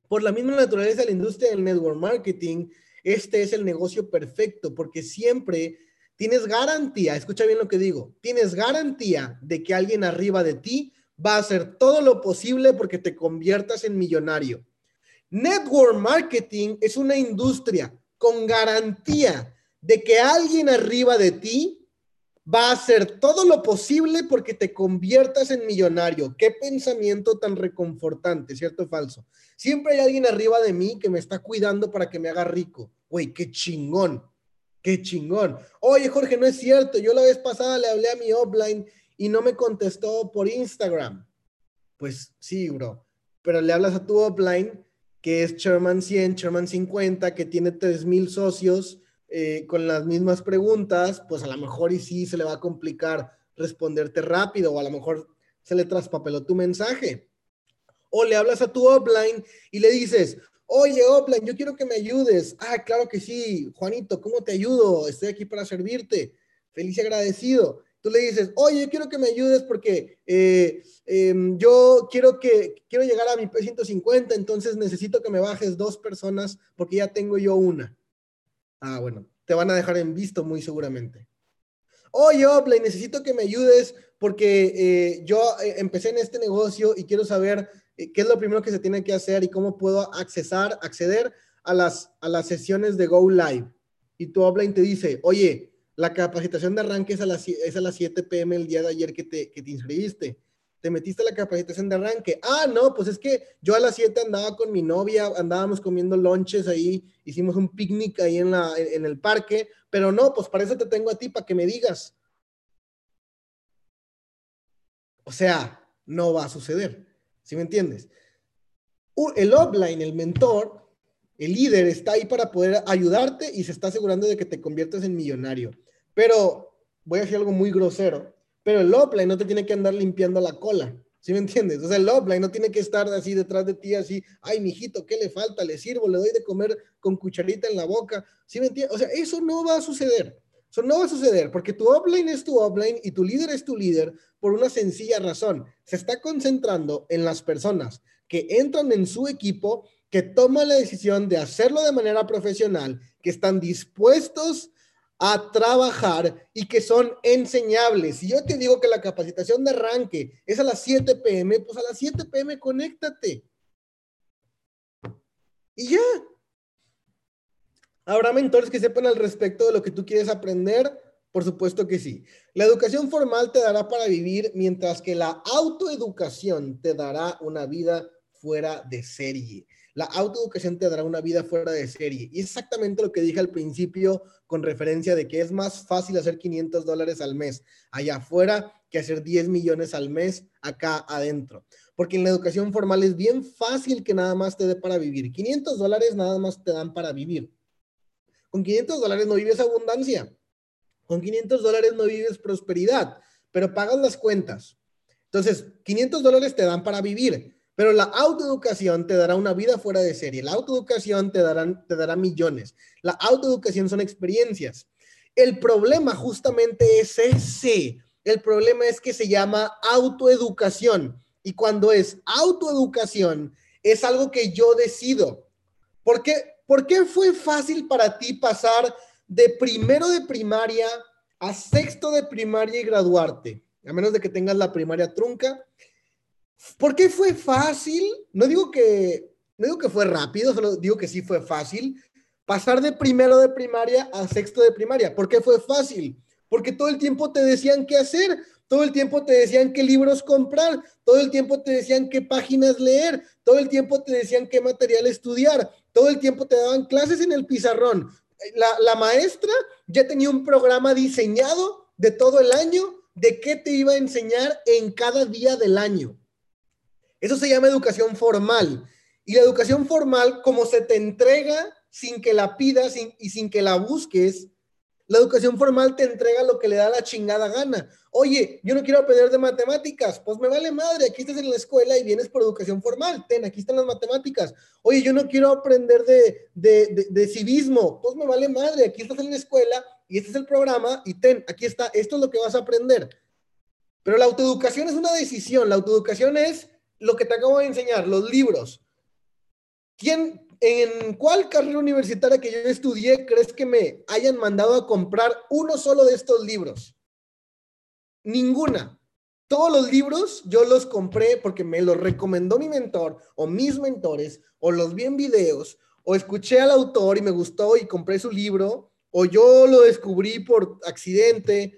S1: Por la misma naturaleza de la industria del network marketing, este es el negocio perfecto, porque siempre tienes garantía, escucha bien lo que digo, tienes garantía de que alguien arriba de ti va a hacer todo lo posible porque te conviertas en millonario. Network marketing es una industria con garantía de que alguien arriba de ti va a hacer todo lo posible porque te conviertas en millonario. Qué pensamiento tan reconfortante, ¿cierto o falso? Siempre hay alguien arriba de mí que me está cuidando para que me haga rico. Güey, qué chingón, qué chingón. Oye, Jorge, no es cierto. Yo la vez pasada le hablé a mi offline y no me contestó por Instagram. Pues sí, bro. Pero le hablas a tu offline que es Sherman 100, Sherman 50, que tiene 3000 socios eh, con las mismas preguntas, pues a lo mejor y sí se le va a complicar responderte rápido o a lo mejor se le traspapeló tu mensaje. O le hablas a tu offline y le dices, oye, offline, yo quiero que me ayudes. Ah, claro que sí, Juanito, ¿cómo te ayudo? Estoy aquí para servirte. Feliz y agradecido. Tú le dices, oye, yo quiero que me ayudes porque eh, em, yo quiero que quiero llegar a mi P150, entonces necesito que me bajes dos personas porque ya tengo yo una. Ah, bueno, te van a dejar en visto muy seguramente. Oye, Oplay, necesito que me ayudes porque eh, yo eh, empecé en este negocio y quiero saber eh, qué es lo primero que se tiene que hacer y cómo puedo accesar, acceder a las, a las sesiones de Go Live. Y tu Oplay te dice, oye, la capacitación de arranque es a las, es a las 7 pm el día de ayer que te, que te inscribiste te metiste la capacitación de arranque. Ah, no, pues es que yo a las 7 andaba con mi novia, andábamos comiendo lonches ahí, hicimos un picnic ahí en, la, en el parque, pero no, pues para eso te tengo a ti, para que me digas. O sea, no va a suceder. ¿Sí me entiendes? El offline, el mentor, el líder está ahí para poder ayudarte y se está asegurando de que te conviertas en millonario. Pero voy a decir algo muy grosero pero el offline no te tiene que andar limpiando la cola. ¿Sí me entiendes? O sea, el offline no tiene que estar así detrás de ti, así, ay, mijito, ¿qué le falta? Le sirvo, le doy de comer con cucharita en la boca. ¿Sí me entiendes? O sea, eso no va a suceder. Eso no va a suceder porque tu offline es tu offline y tu líder es tu líder por una sencilla razón. Se está concentrando en las personas que entran en su equipo, que toman la decisión de hacerlo de manera profesional, que están dispuestos a trabajar y que son enseñables. Si yo te digo que la capacitación de arranque es a las 7 pm, pues a las 7 pm conéctate. Y ya. ¿Habrá mentores que sepan al respecto de lo que tú quieres aprender? Por supuesto que sí. La educación formal te dará para vivir, mientras que la autoeducación te dará una vida fuera de serie. La autoeducación te dará una vida fuera de serie. Y es exactamente lo que dije al principio con referencia de que es más fácil hacer 500 dólares al mes allá afuera que hacer 10 millones al mes acá adentro. Porque en la educación formal es bien fácil que nada más te dé para vivir. 500 dólares nada más te dan para vivir. Con 500 dólares no vives abundancia. Con 500 dólares no vives prosperidad, pero pagas las cuentas. Entonces, 500 dólares te dan para vivir Pero la autoeducación te dará una vida fuera de serie. La autoeducación te, te dará millones. La autoeducación son experiencias. El problema justamente es ese. El problema es que se llama autoeducación. Y cuando es autoeducación, es algo que yo decido. ¿Por qué, ¿Por qué fue fácil para ti pasar de primero de primaria a sexto de primaria y graduarte? A menos de que tengas la primaria trunca ¿Por qué fue fácil? No digo que, no digo que fue rápido, solo digo que sí fue fácil. Pasar de primero de primaria a sexto de primaria. ¿Por qué fue fácil? Porque todo el tiempo te decían qué hacer, todo el tiempo te decían qué libros comprar, todo el tiempo te decían qué páginas leer, todo el tiempo te decían qué material estudiar, todo el tiempo te daban clases en el pizarrón. La, la maestra ya tenía un programa diseñado de todo el año de qué te iba a enseñar en cada día del año. Eso se llama educación formal. Y la educación formal, como se te entrega sin que la pidas y sin que la busques, la educación formal te entrega lo que le da la chingada gana. Oye, yo no quiero aprender de matemáticas, pues me vale madre, aquí estás en la escuela y vienes por educación formal, ten, aquí están las matemáticas. Oye, yo no quiero aprender de, de, de civismo, pues me vale madre, aquí estás en la escuela y este es el programa y ten, aquí está, esto es lo que vas a aprender. Pero la autoeducación es una decisión, la autoeducación es lo que te acabo de enseñar, los libros. ¿Quién, en cuál carrera universitaria que yo estudié crees que me hayan mandado a comprar uno solo de estos libros? Ninguna. Todos los libros yo los compré porque me los recomendó mi mentor o mis mentores, o los vi en videos, o escuché al autor y me gustó y compré su libro, o yo lo descubrí por accidente,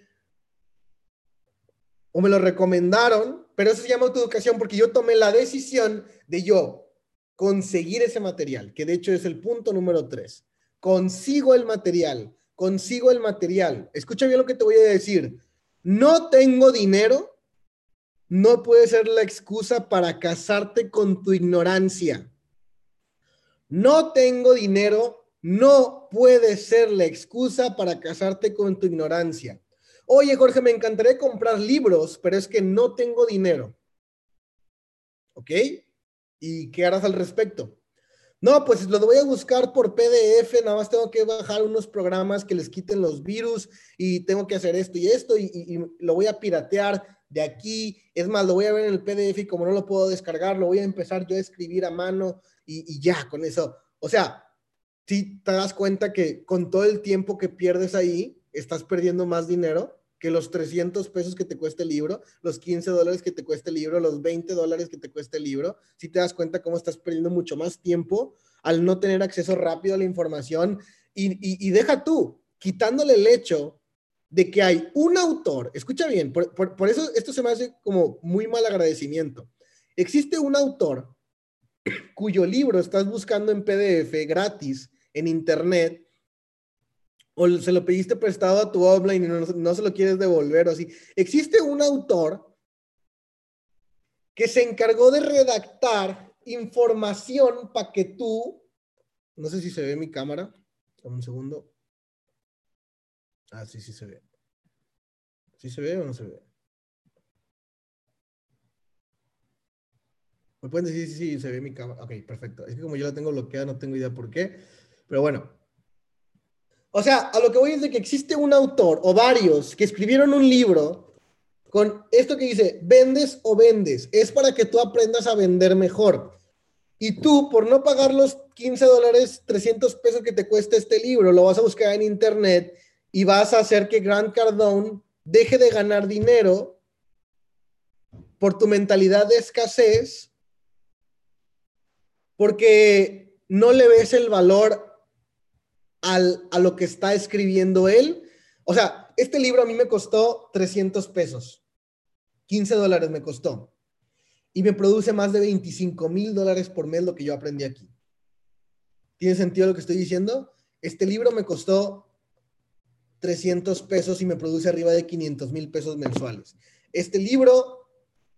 S1: o me lo recomendaron, pero eso se llama autoeducación porque yo tomé la decisión de yo conseguir ese material, que de hecho es el punto número tres. Consigo el material, consigo el material. Escucha bien lo que te voy a decir. No tengo dinero, no puede ser la excusa para casarte con tu ignorancia. No tengo dinero, no puede ser la excusa para casarte con tu ignorancia. Oye, Jorge, me encantaría comprar libros, pero es que no tengo dinero. ¿Ok? ¿Y qué harás al respecto? No, pues lo voy a buscar por PDF, nada más tengo que bajar unos programas que les quiten los virus y tengo que hacer esto y esto y, lo voy a piratear de aquí. Es más, lo voy a ver en el PDF y como no lo puedo descargar, lo voy a empezar yo a escribir a mano y, ya con eso. O sea, si te das cuenta que con todo el tiempo que pierdes ahí, estás perdiendo más dinero que los 300 pesos que te cuesta el libro, los 15 dólares que te cuesta el libro, los 20 dólares que te cuesta el libro, si te das cuenta cómo estás perdiendo mucho más tiempo al no tener acceso rápido a la información y, deja tú, quitándole el hecho de que hay un autor, escucha bien, por, por eso esto se me hace como muy mal agradecimiento. Existe un autor cuyo libro estás buscando en PDF gratis en internet o se lo pediste prestado a tu offline y no, se lo quieres devolver o así. Existe un autor que se encargó de redactar información para que tú, no sé si se ve mi cámara, un segundo. Ah, sí, sí se ve. ¿Sí se ve o no se ve? ¿Me pueden decir si sí, se ve mi cámara? Ok, perfecto. Es que como yo la tengo bloqueada, no tengo idea por qué. Pero bueno, o sea, a lo que voy es de que existe un autor o varios que escribieron un libro con esto que dice, vendes o vendes. Es para que tú aprendas a vender mejor. Y tú, por no pagar los 15 dólares, 300 pesos que te cuesta este libro, lo vas a buscar en internet y vas a hacer que Grant Cardone deje de ganar dinero por tu mentalidad de escasez, porque no le ves el valor a lo que está escribiendo él. O sea, este libro a mí me costó 300 pesos, 15 dólares me costó. Y me produce más de 25 mil dólares por mes lo que yo aprendí aquí. ¿Tiene sentido lo que estoy diciendo? Este libro me costó 300 pesos y me produce arriba de 500 mil pesos mensuales. Este libro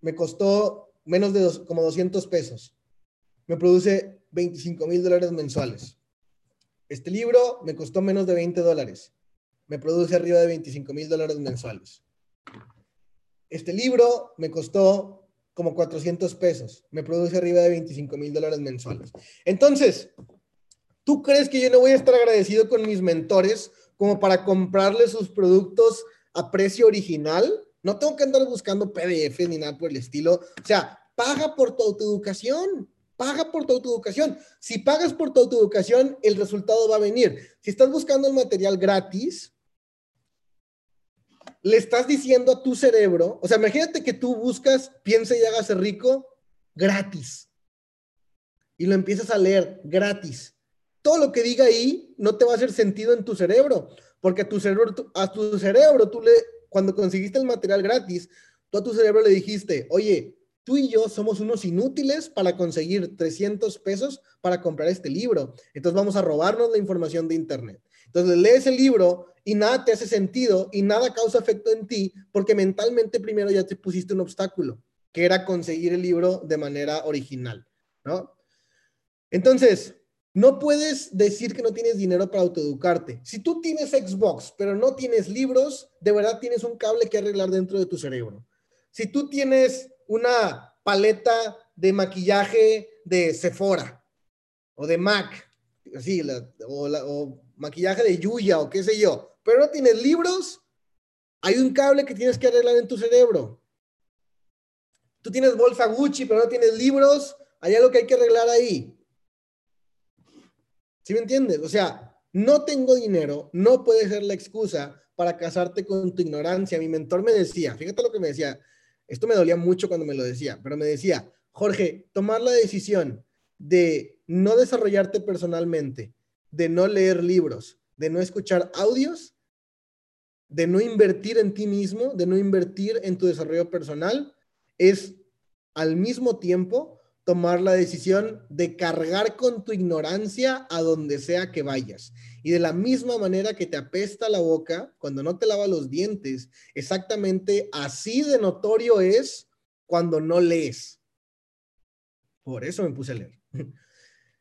S1: me costó menos de como 200 pesos. Me produce 25 mil dólares mensuales. Este libro me costó menos de 20 dólares. Me produce arriba de 25 mil dólares mensuales. Este libro me costó como 400 pesos. Me produce arriba de 25 mil dólares mensuales. Entonces, ¿tú crees que yo no voy a estar agradecido con mis mentores como para comprarles sus productos a precio original? No tengo que andar buscando PDF ni nada por el estilo. O sea, paga por tu autoeducación. Paga por tu autoeducación. Si pagas por tu autoeducación, el resultado va a venir. Si estás buscando el material gratis, le estás diciendo a tu cerebro, o sea, imagínate que tú buscas, piensa y hágase rico gratis. Y lo empiezas a leer gratis. Todo lo que diga ahí no te va a hacer sentido en tu cerebro, porque a tu cerebro, a tu cerebro, tú le, cuando conseguiste el material gratis, tú a tu cerebro le dijiste, oye, tú y yo somos unos inútiles para conseguir 300 pesos para comprar este libro. Entonces vamos a robarnos la información de Internet. Entonces lees el libro y nada te hace sentido y nada causa efecto en ti porque mentalmente primero ya te pusiste un obstáculo, que era conseguir el libro de manera original, ¿no? Entonces, no puedes decir que no tienes dinero para autoeducarte. Si tú tienes Xbox, pero no tienes libros, de verdad tienes un cable que arreglar dentro de tu cerebro. Si tú tienes una paleta de maquillaje de Sephora o de MAC, así, o, o maquillaje de Yuya o qué sé yo, pero no tienes libros, hay un cable que tienes que arreglar en tu cerebro. Tú tienes bolsa Gucci, pero no tienes libros, hay algo que hay que arreglar ahí. ¿Sí me entiendes? O sea, no tengo dinero, no puede ser la excusa para casarte con tu ignorancia. Mi mentor me decía, fíjate lo que me decía, esto me dolía mucho cuando me lo decía, pero me decía, Jorge, tomar la decisión de no desarrollarte personalmente, de no leer libros, de no escuchar audios, de no invertir en ti mismo, de no invertir en tu desarrollo personal, es al mismo tiempo tomar la decisión de cargar con tu ignorancia a donde sea que vayas. Y de la misma manera que te apesta la boca cuando no te lava los dientes, exactamente así de notorio es cuando no lees. Por eso me puse a leer.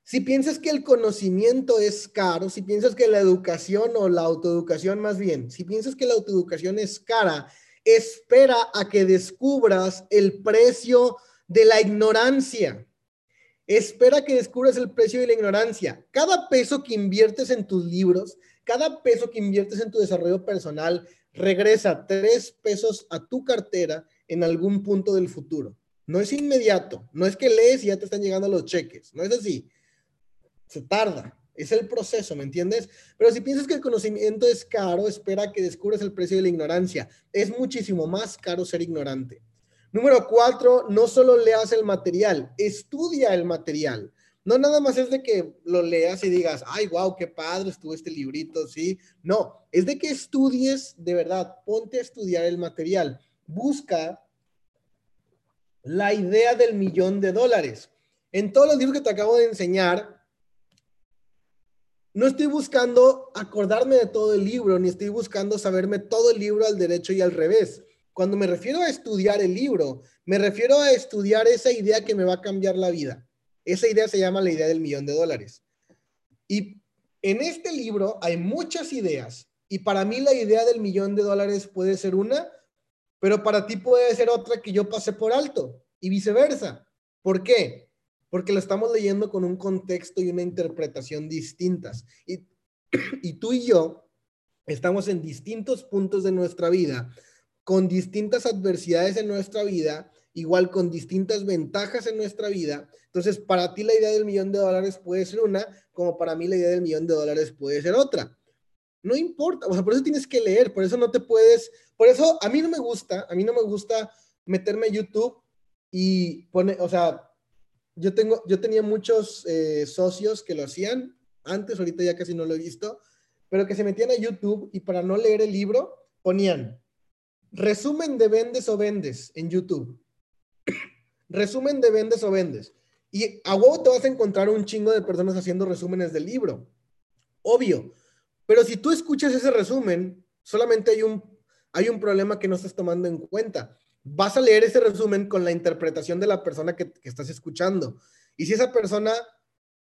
S1: Si piensas que el conocimiento es caro, si piensas que la educación o la autoeducación más bien, si piensas que la autoeducación es cara, espera a que descubras el precio de la ignorancia. Espera que descubras el precio de la ignorancia. Cada peso que inviertes en tus libros, cada peso que inviertes en tu desarrollo personal, regresa tres pesos a tu cartera en algún punto del futuro. No es inmediato, no es que lees y ya te están llegando los cheques, no es así se tarda. Es el proceso, ¿me entiendes? Pero si piensas que el conocimiento es caro, espera que descubras el precio de la ignorancia. Es muchísimo más caro ser ignorante. Número cuatro, no solo leas el material, estudia el material. No nada más es de que lo leas y digas, ay, wow, qué padre estuvo este librito, sí. No, es de que estudies de verdad, ponte a estudiar el material. Busca la idea del millón de dólares. En todos los libros que te acabo de enseñar, no estoy buscando acordarme de todo el libro, ni estoy buscando saberme todo el libro al derecho y al revés. Cuando me refiero a estudiar el libro, me refiero a estudiar esa idea que me va a cambiar la vida. Esa idea se llama la idea del millón de dólares. Y en este libro hay muchas ideas. Y para mí la idea del millón de dólares puede ser una, pero para ti puede ser otra que yo pasé por alto y viceversa. ¿Por qué? porque lo estamos leyendo con un contexto y una interpretación distintas. Y, y tú y yo estamos en distintos puntos de nuestra vida, con distintas adversidades en nuestra vida, igual con distintas ventajas en nuestra vida. Entonces, para ti la idea del millón de dólares puede ser una, como para mí la idea del millón de dólares puede ser otra. No importa, o sea, por eso tienes que leer, por eso no te puedes, por eso a mí no me gusta, a mí no me gusta meterme a YouTube y poner, o sea, yo, tengo, yo tenía muchos eh, socios que lo hacían antes, ahorita ya casi no lo he visto, pero que se metían a YouTube y para no leer el libro ponían resumen de vendes o vendes en YouTube. resumen de vendes o vendes. Y a huevo te vas a encontrar un chingo de personas haciendo resúmenes del libro. Obvio. Pero si tú escuchas ese resumen, solamente hay un, hay un problema que no estás tomando en cuenta vas a leer ese resumen con la interpretación de la persona que, estás escuchando. Y si esa persona,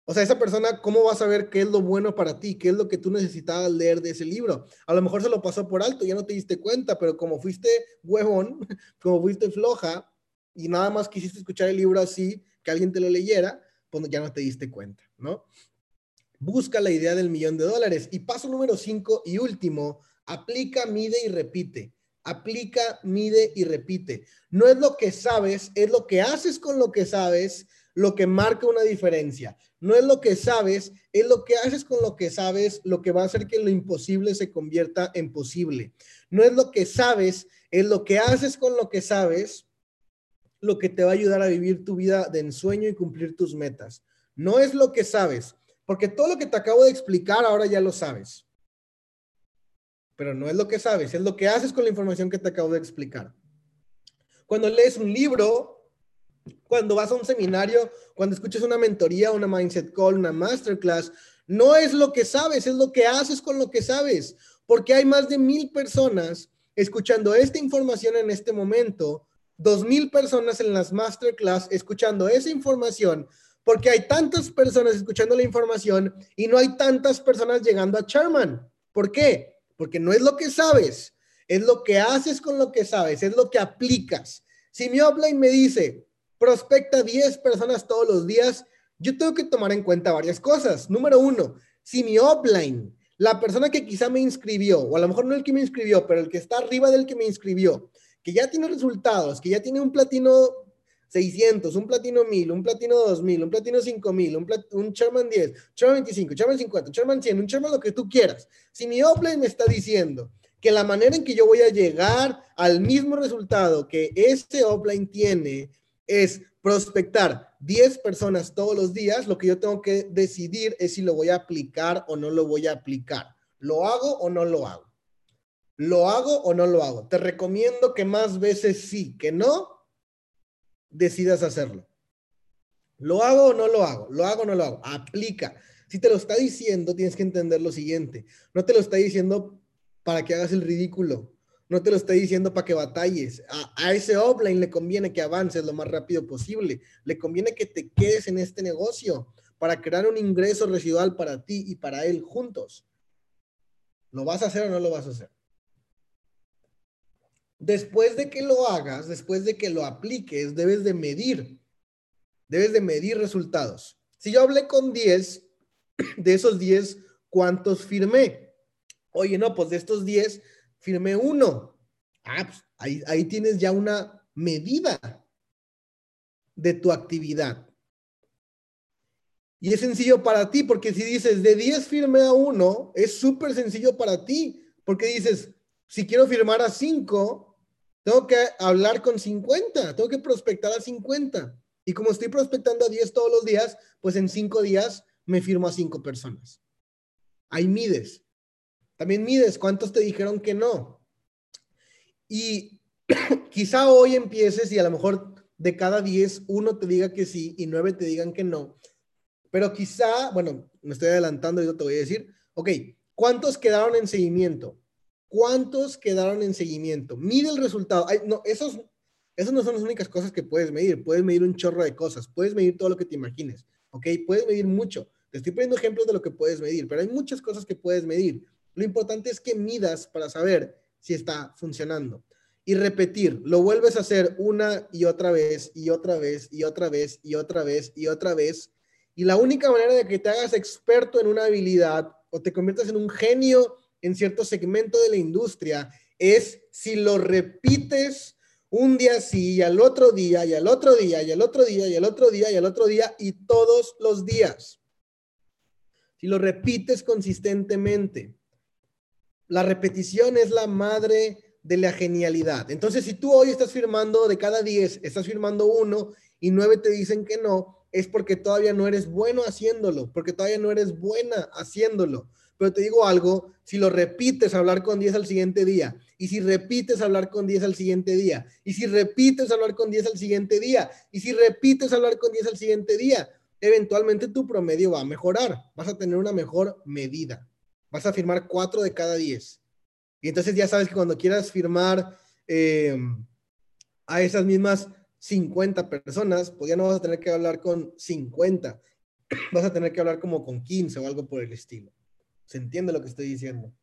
S1: o sea, esa persona, ¿cómo vas a ver qué es lo bueno para ti? ¿Qué es lo que tú necesitabas leer de ese libro? A lo mejor se lo pasó por alto, ya no te diste cuenta, pero como fuiste huevón, como fuiste floja, y nada más quisiste escuchar el libro así, que alguien te lo leyera, pues ya no te diste cuenta, ¿no? Busca la idea del millón de dólares. Y paso número cinco y último, aplica, mide y repite. Aplica, mide y repite. No es lo que sabes, es lo que haces con lo que sabes lo que marca una diferencia. No es lo que sabes, es lo que haces con lo que sabes, lo que va a hacer que lo imposible se convierta en posible. No es lo que sabes, es lo que haces con lo que sabes, lo que te va a ayudar a vivir tu vida de ensueño y cumplir tus metas. No es lo que sabes, porque todo lo que te acabo de explicar ahora ya lo sabes. Pero no es lo que sabes, es lo que haces con la información que te acabo de explicar. Cuando lees un libro, cuando vas a un seminario, cuando escuchas una mentoría, una mindset call, una masterclass, no es lo que sabes, es lo que haces con lo que sabes, porque hay más de mil personas escuchando esta información en este momento, dos mil personas en las masterclass escuchando esa información, porque hay tantas personas escuchando la información y no hay tantas personas llegando a Charman. ¿Por qué? Porque no es lo que sabes, es lo que haces con lo que sabes, es lo que aplicas. Si mi offline me dice, prospecta 10 personas todos los días, yo tengo que tomar en cuenta varias cosas. Número uno, si mi offline, la persona que quizá me inscribió, o a lo mejor no el que me inscribió, pero el que está arriba del que me inscribió, que ya tiene resultados, que ya tiene un platino 600, un platino 1000, un platino 2000, un platino 5000, un, un Sherman 10, Sherman 25, Sherman 50, Sherman 100, un Sherman lo que tú quieras. Si mi offline me está diciendo que la manera en que yo voy a llegar al mismo resultado que este offline tiene es prospectar 10 personas todos los días, lo que yo tengo que decidir es si lo voy a aplicar o no lo voy a aplicar. ¿Lo hago o no lo hago? ¿Lo hago o no lo hago? Te recomiendo que más veces sí, que no, decidas hacerlo. ¿Lo hago o no lo hago? ¿Lo hago o no lo hago? Aplica. Si te lo está diciendo, tienes que entender lo siguiente. No te lo está diciendo para que hagas el ridículo no te lo estoy diciendo para que batalles. A, ese offline le conviene que avances lo más rápido posible. Le conviene que te quedes en este negocio para crear un ingreso residual para ti y para él juntos. ¿Lo vas a hacer o no lo vas a hacer? Después de que lo hagas, después de que lo apliques, debes de medir. Debes de medir resultados. Si yo hablé con 10, de esos 10, ¿cuántos firmé? Oye, no, pues de estos 10, firmé uno. Ah, pues, ahí, ahí tienes ya una medida de tu actividad. Y es sencillo para ti, porque si dices de 10 firmé a uno, es súper sencillo para ti, porque dices, si quiero firmar a 5, tengo que hablar con 50, tengo que prospectar a 50. Y como estoy prospectando a 10 todos los días, pues en 5 días me firmo a 5 personas. Ahí mides. También mides cuántos te dijeron que no. Y quizá hoy empieces y a lo mejor de cada 10, uno te diga que sí y nueve te digan que no. Pero quizá, bueno, me estoy adelantando y yo te voy a decir, ok, ¿cuántos quedaron en seguimiento? ¿Cuántos quedaron en seguimiento? Mide el resultado. no, esos, esos no son las únicas cosas que puedes medir. Puedes medir un chorro de cosas. Puedes medir todo lo que te imagines. ¿Ok? Puedes medir mucho. Te estoy poniendo ejemplos de lo que puedes medir, pero hay muchas cosas que puedes medir. Lo importante es que midas para saber si está funcionando. Y repetir, lo vuelves a hacer una y otra vez y otra vez y otra vez y otra vez y otra vez. Y la única manera de que te hagas experto en una habilidad o te conviertas en un genio en cierto segmento de la industria es si lo repites un día sí y al otro día y al otro día y al otro día y al otro día y al otro día y todos los días. Si lo repites consistentemente. La repetición es la madre de la genialidad. Entonces, si tú hoy estás firmando de cada 10, estás firmando uno y nueve te dicen que no, es porque todavía no eres bueno haciéndolo, porque todavía no eres buena haciéndolo. Pero te digo algo, si lo repites hablar con 10 al siguiente día, y si repites hablar con 10 al siguiente día, y si repites hablar con 10 al siguiente día, y si repites hablar con 10 al siguiente día, eventualmente tu promedio va a mejorar, vas a tener una mejor medida vas a firmar cuatro de cada diez. Y entonces ya sabes que cuando quieras firmar eh, a esas mismas 50 personas, pues ya no vas a tener que hablar con 50, vas a tener que hablar como con 15 o algo por el estilo. ¿Se entiende lo que estoy diciendo?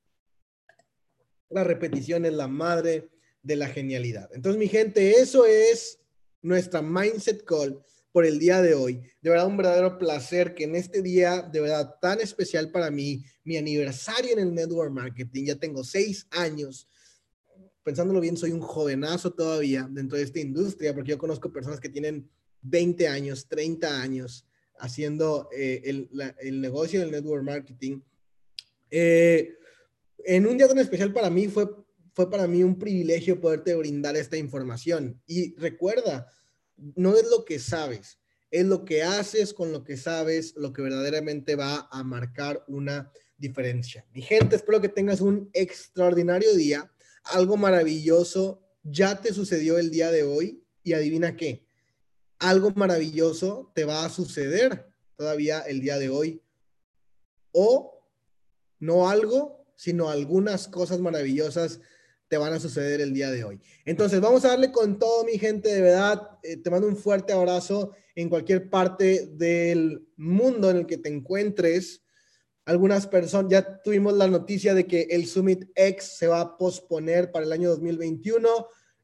S1: La repetición es la madre de la genialidad. Entonces, mi gente, eso es nuestra Mindset Call por el día de hoy. De verdad, un verdadero placer que en este día, de verdad, tan especial para mí, mi aniversario en el Network Marketing, ya tengo seis años. Pensándolo bien, soy un jovenazo todavía dentro de esta industria, porque yo conozco personas que tienen 20 años, 30 años haciendo eh, el, el, negocio del network marketing. Eh, en un día tan especial para mí fue, fue para mí un privilegio poderte brindar esta información. Y recuerda, no es lo que sabes, es lo que haces con lo que sabes, lo que verdaderamente va a marcar una diferencia. Mi gente, espero que tengas un extraordinario día, algo maravilloso ya te sucedió el día de hoy y adivina qué, algo maravilloso te va a suceder todavía el día de hoy. O no algo, sino algunas cosas maravillosas te van a suceder el día de hoy. Entonces, vamos a darle con todo, mi gente, de verdad. Eh, te mando un fuerte abrazo en cualquier parte del mundo en el que te encuentres. Algunas personas, ya tuvimos la noticia de que el Summit X se va a posponer para el año 2021.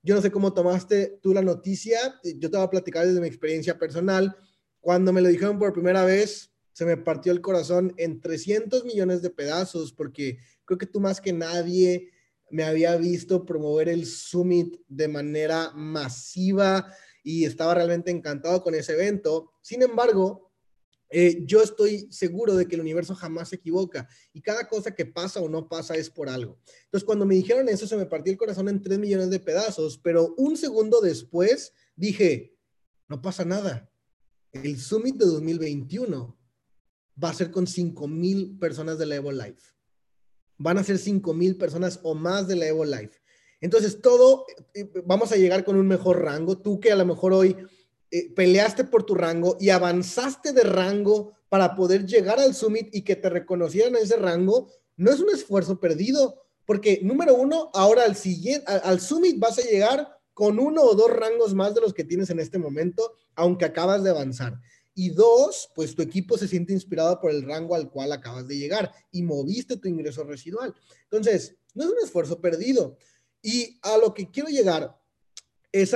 S1: Yo no sé cómo tomaste tú la noticia. Yo te voy a platicar desde mi experiencia personal. Cuando me lo dijeron por primera vez, se me partió el corazón en 300 millones de pedazos, porque creo que tú más que nadie me había visto promover el Summit de manera masiva y estaba realmente encantado con ese evento. Sin embargo, eh, yo estoy seguro de que el universo jamás se equivoca y cada cosa que pasa o no pasa es por algo. Entonces, cuando me dijeron eso, se me partió el corazón en 3 millones de pedazos, pero un segundo después dije, no pasa nada. El Summit de 2021 va a ser con 5 mil personas de Evo Life van a ser 5 mil personas o más de la Evo Life. Entonces, todo, eh, vamos a llegar con un mejor rango. Tú que a lo mejor hoy eh, peleaste por tu rango y avanzaste de rango para poder llegar al Summit y que te reconocieran ese rango, no es un esfuerzo perdido, porque número uno, ahora al siguiente, al Summit vas a llegar con uno o dos rangos más de los que tienes en este momento, aunque acabas de avanzar. Y dos, pues tu equipo se siente inspirado por el rango al cual acabas de llegar y moviste tu ingreso residual. Entonces, no es un esfuerzo perdido. Y a lo que quiero llegar es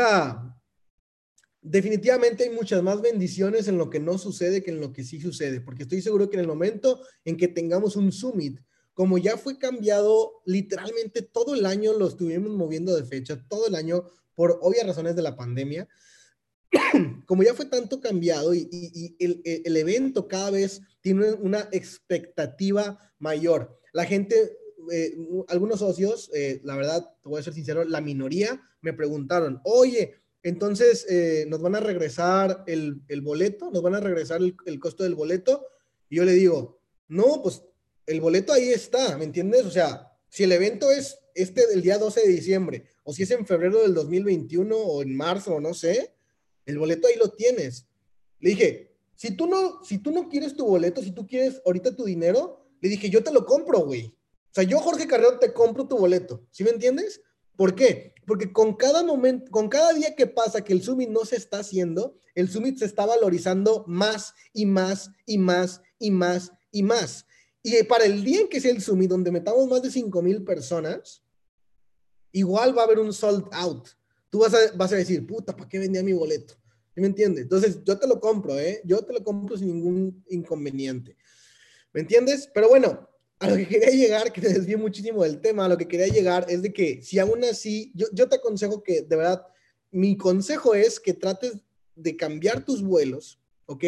S1: definitivamente hay muchas más bendiciones en lo que no sucede que en lo que sí sucede, porque estoy seguro que en el momento en que tengamos un summit, como ya fue cambiado literalmente todo el año, lo estuvimos moviendo de fecha, todo el año, por obvias razones de la pandemia, como ya fue tanto cambiado y, el, evento cada vez tiene una expectativa mayor, la gente, eh, algunos socios, eh, la verdad, te voy a ser sincero, la minoría me preguntaron, oye, entonces eh, nos van a regresar el, boleto, nos van a regresar el, costo del boleto. Y yo le digo, no, pues el boleto ahí está, ¿me entiendes? O sea, si el evento es este del día 12 de diciembre, o si es en febrero del 2021 o en marzo, no sé, el boleto ahí lo tienes. Le dije, si tú no, si tú no quieres tu boleto, si tú quieres ahorita tu dinero, le dije, yo te lo compro, güey. O sea, yo, Jorge Carrero, te compro tu boleto. ¿Sí me entiendes? ¿Por qué? Porque con cada momento, con cada día que pasa que el Summit no se está haciendo, el Summit se está valorizando más y más y más y más y más. Y para el día en que sea el Summit, donde metamos más de 5 mil personas, igual va a haber un sold out tú vas a, vas a decir, puta, ¿para qué vendía mi boleto? ¿Sí me entiendes? Entonces, yo te lo compro, ¿eh? Yo te lo compro sin ningún inconveniente. ¿Me entiendes? Pero bueno, a lo que quería llegar, que te desvío muchísimo del tema, a lo que quería llegar es de que si aún así, yo, yo te aconsejo que, de verdad, mi consejo es que trates de cambiar tus vuelos, ¿ok?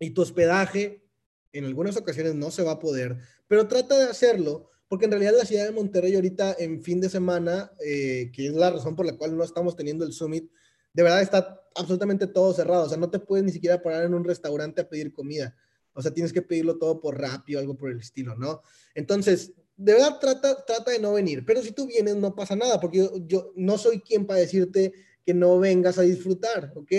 S1: Y tu hospedaje, en algunas ocasiones no se va a poder, pero trata de hacerlo porque en realidad la ciudad de Monterrey ahorita en fin de semana, eh, que es la razón por la cual no estamos teniendo el summit, de verdad está absolutamente todo cerrado, o sea, no te puedes ni siquiera parar en un restaurante a pedir comida, o sea, tienes que pedirlo todo por Rappi o algo por el estilo, ¿no? Entonces, de verdad trata, trata de no venir, pero si tú vienes no pasa nada, porque yo, no soy quien para decirte que no vengas a disfrutar, ¿ok?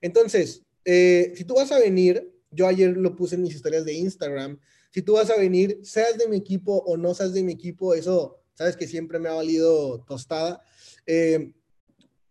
S1: Entonces, eh, si tú vas a venir, yo ayer lo puse en mis historias de Instagram, si tú vas a venir, seas de mi equipo o no seas de mi equipo, eso sabes que siempre me ha valido tostada. Eh,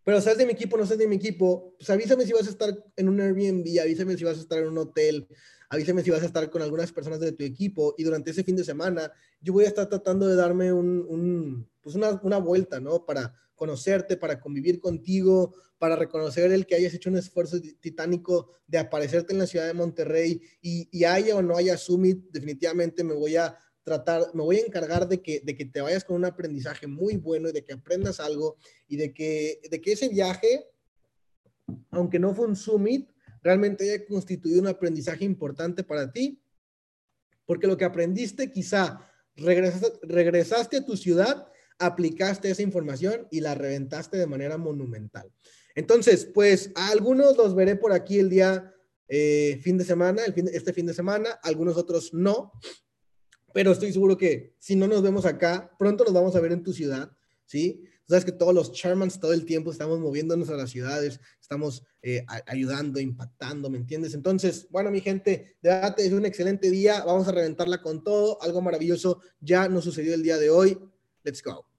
S1: pero seas de mi equipo, no seas de mi equipo, pues avísame si vas a estar en un Airbnb, avísame si vas a estar en un hotel, avísame si vas a estar con algunas personas de tu equipo y durante ese fin de semana yo voy a estar tratando de darme un pues una, una, vuelta, ¿no? Para conocerte, para convivir contigo, para reconocer el que hayas hecho un esfuerzo titánico de aparecerte en la ciudad de Monterrey y, haya o no haya Summit, definitivamente me voy a tratar, me voy a encargar de que, de que te vayas con un aprendizaje muy bueno y de que aprendas algo y de que, de que ese viaje, aunque no fue un summit, realmente haya constituido un aprendizaje importante para ti, porque lo que aprendiste quizá regresaste, regresaste a tu ciudad, aplicaste esa información y la reventaste de manera monumental. Entonces, pues a algunos los veré por aquí el día eh, fin de semana, el fin, este fin de semana, algunos otros no, pero estoy seguro que si no nos vemos acá, pronto nos vamos a ver en tu ciudad, ¿sí? Sabes que todos los chairmans todo el tiempo estamos moviéndonos a las ciudades, estamos eh, ayudando, impactando, ¿me entiendes? Entonces, bueno, mi gente, de es un excelente día, vamos a reventarla con todo, algo maravilloso ya nos sucedió el día de hoy. Let's go.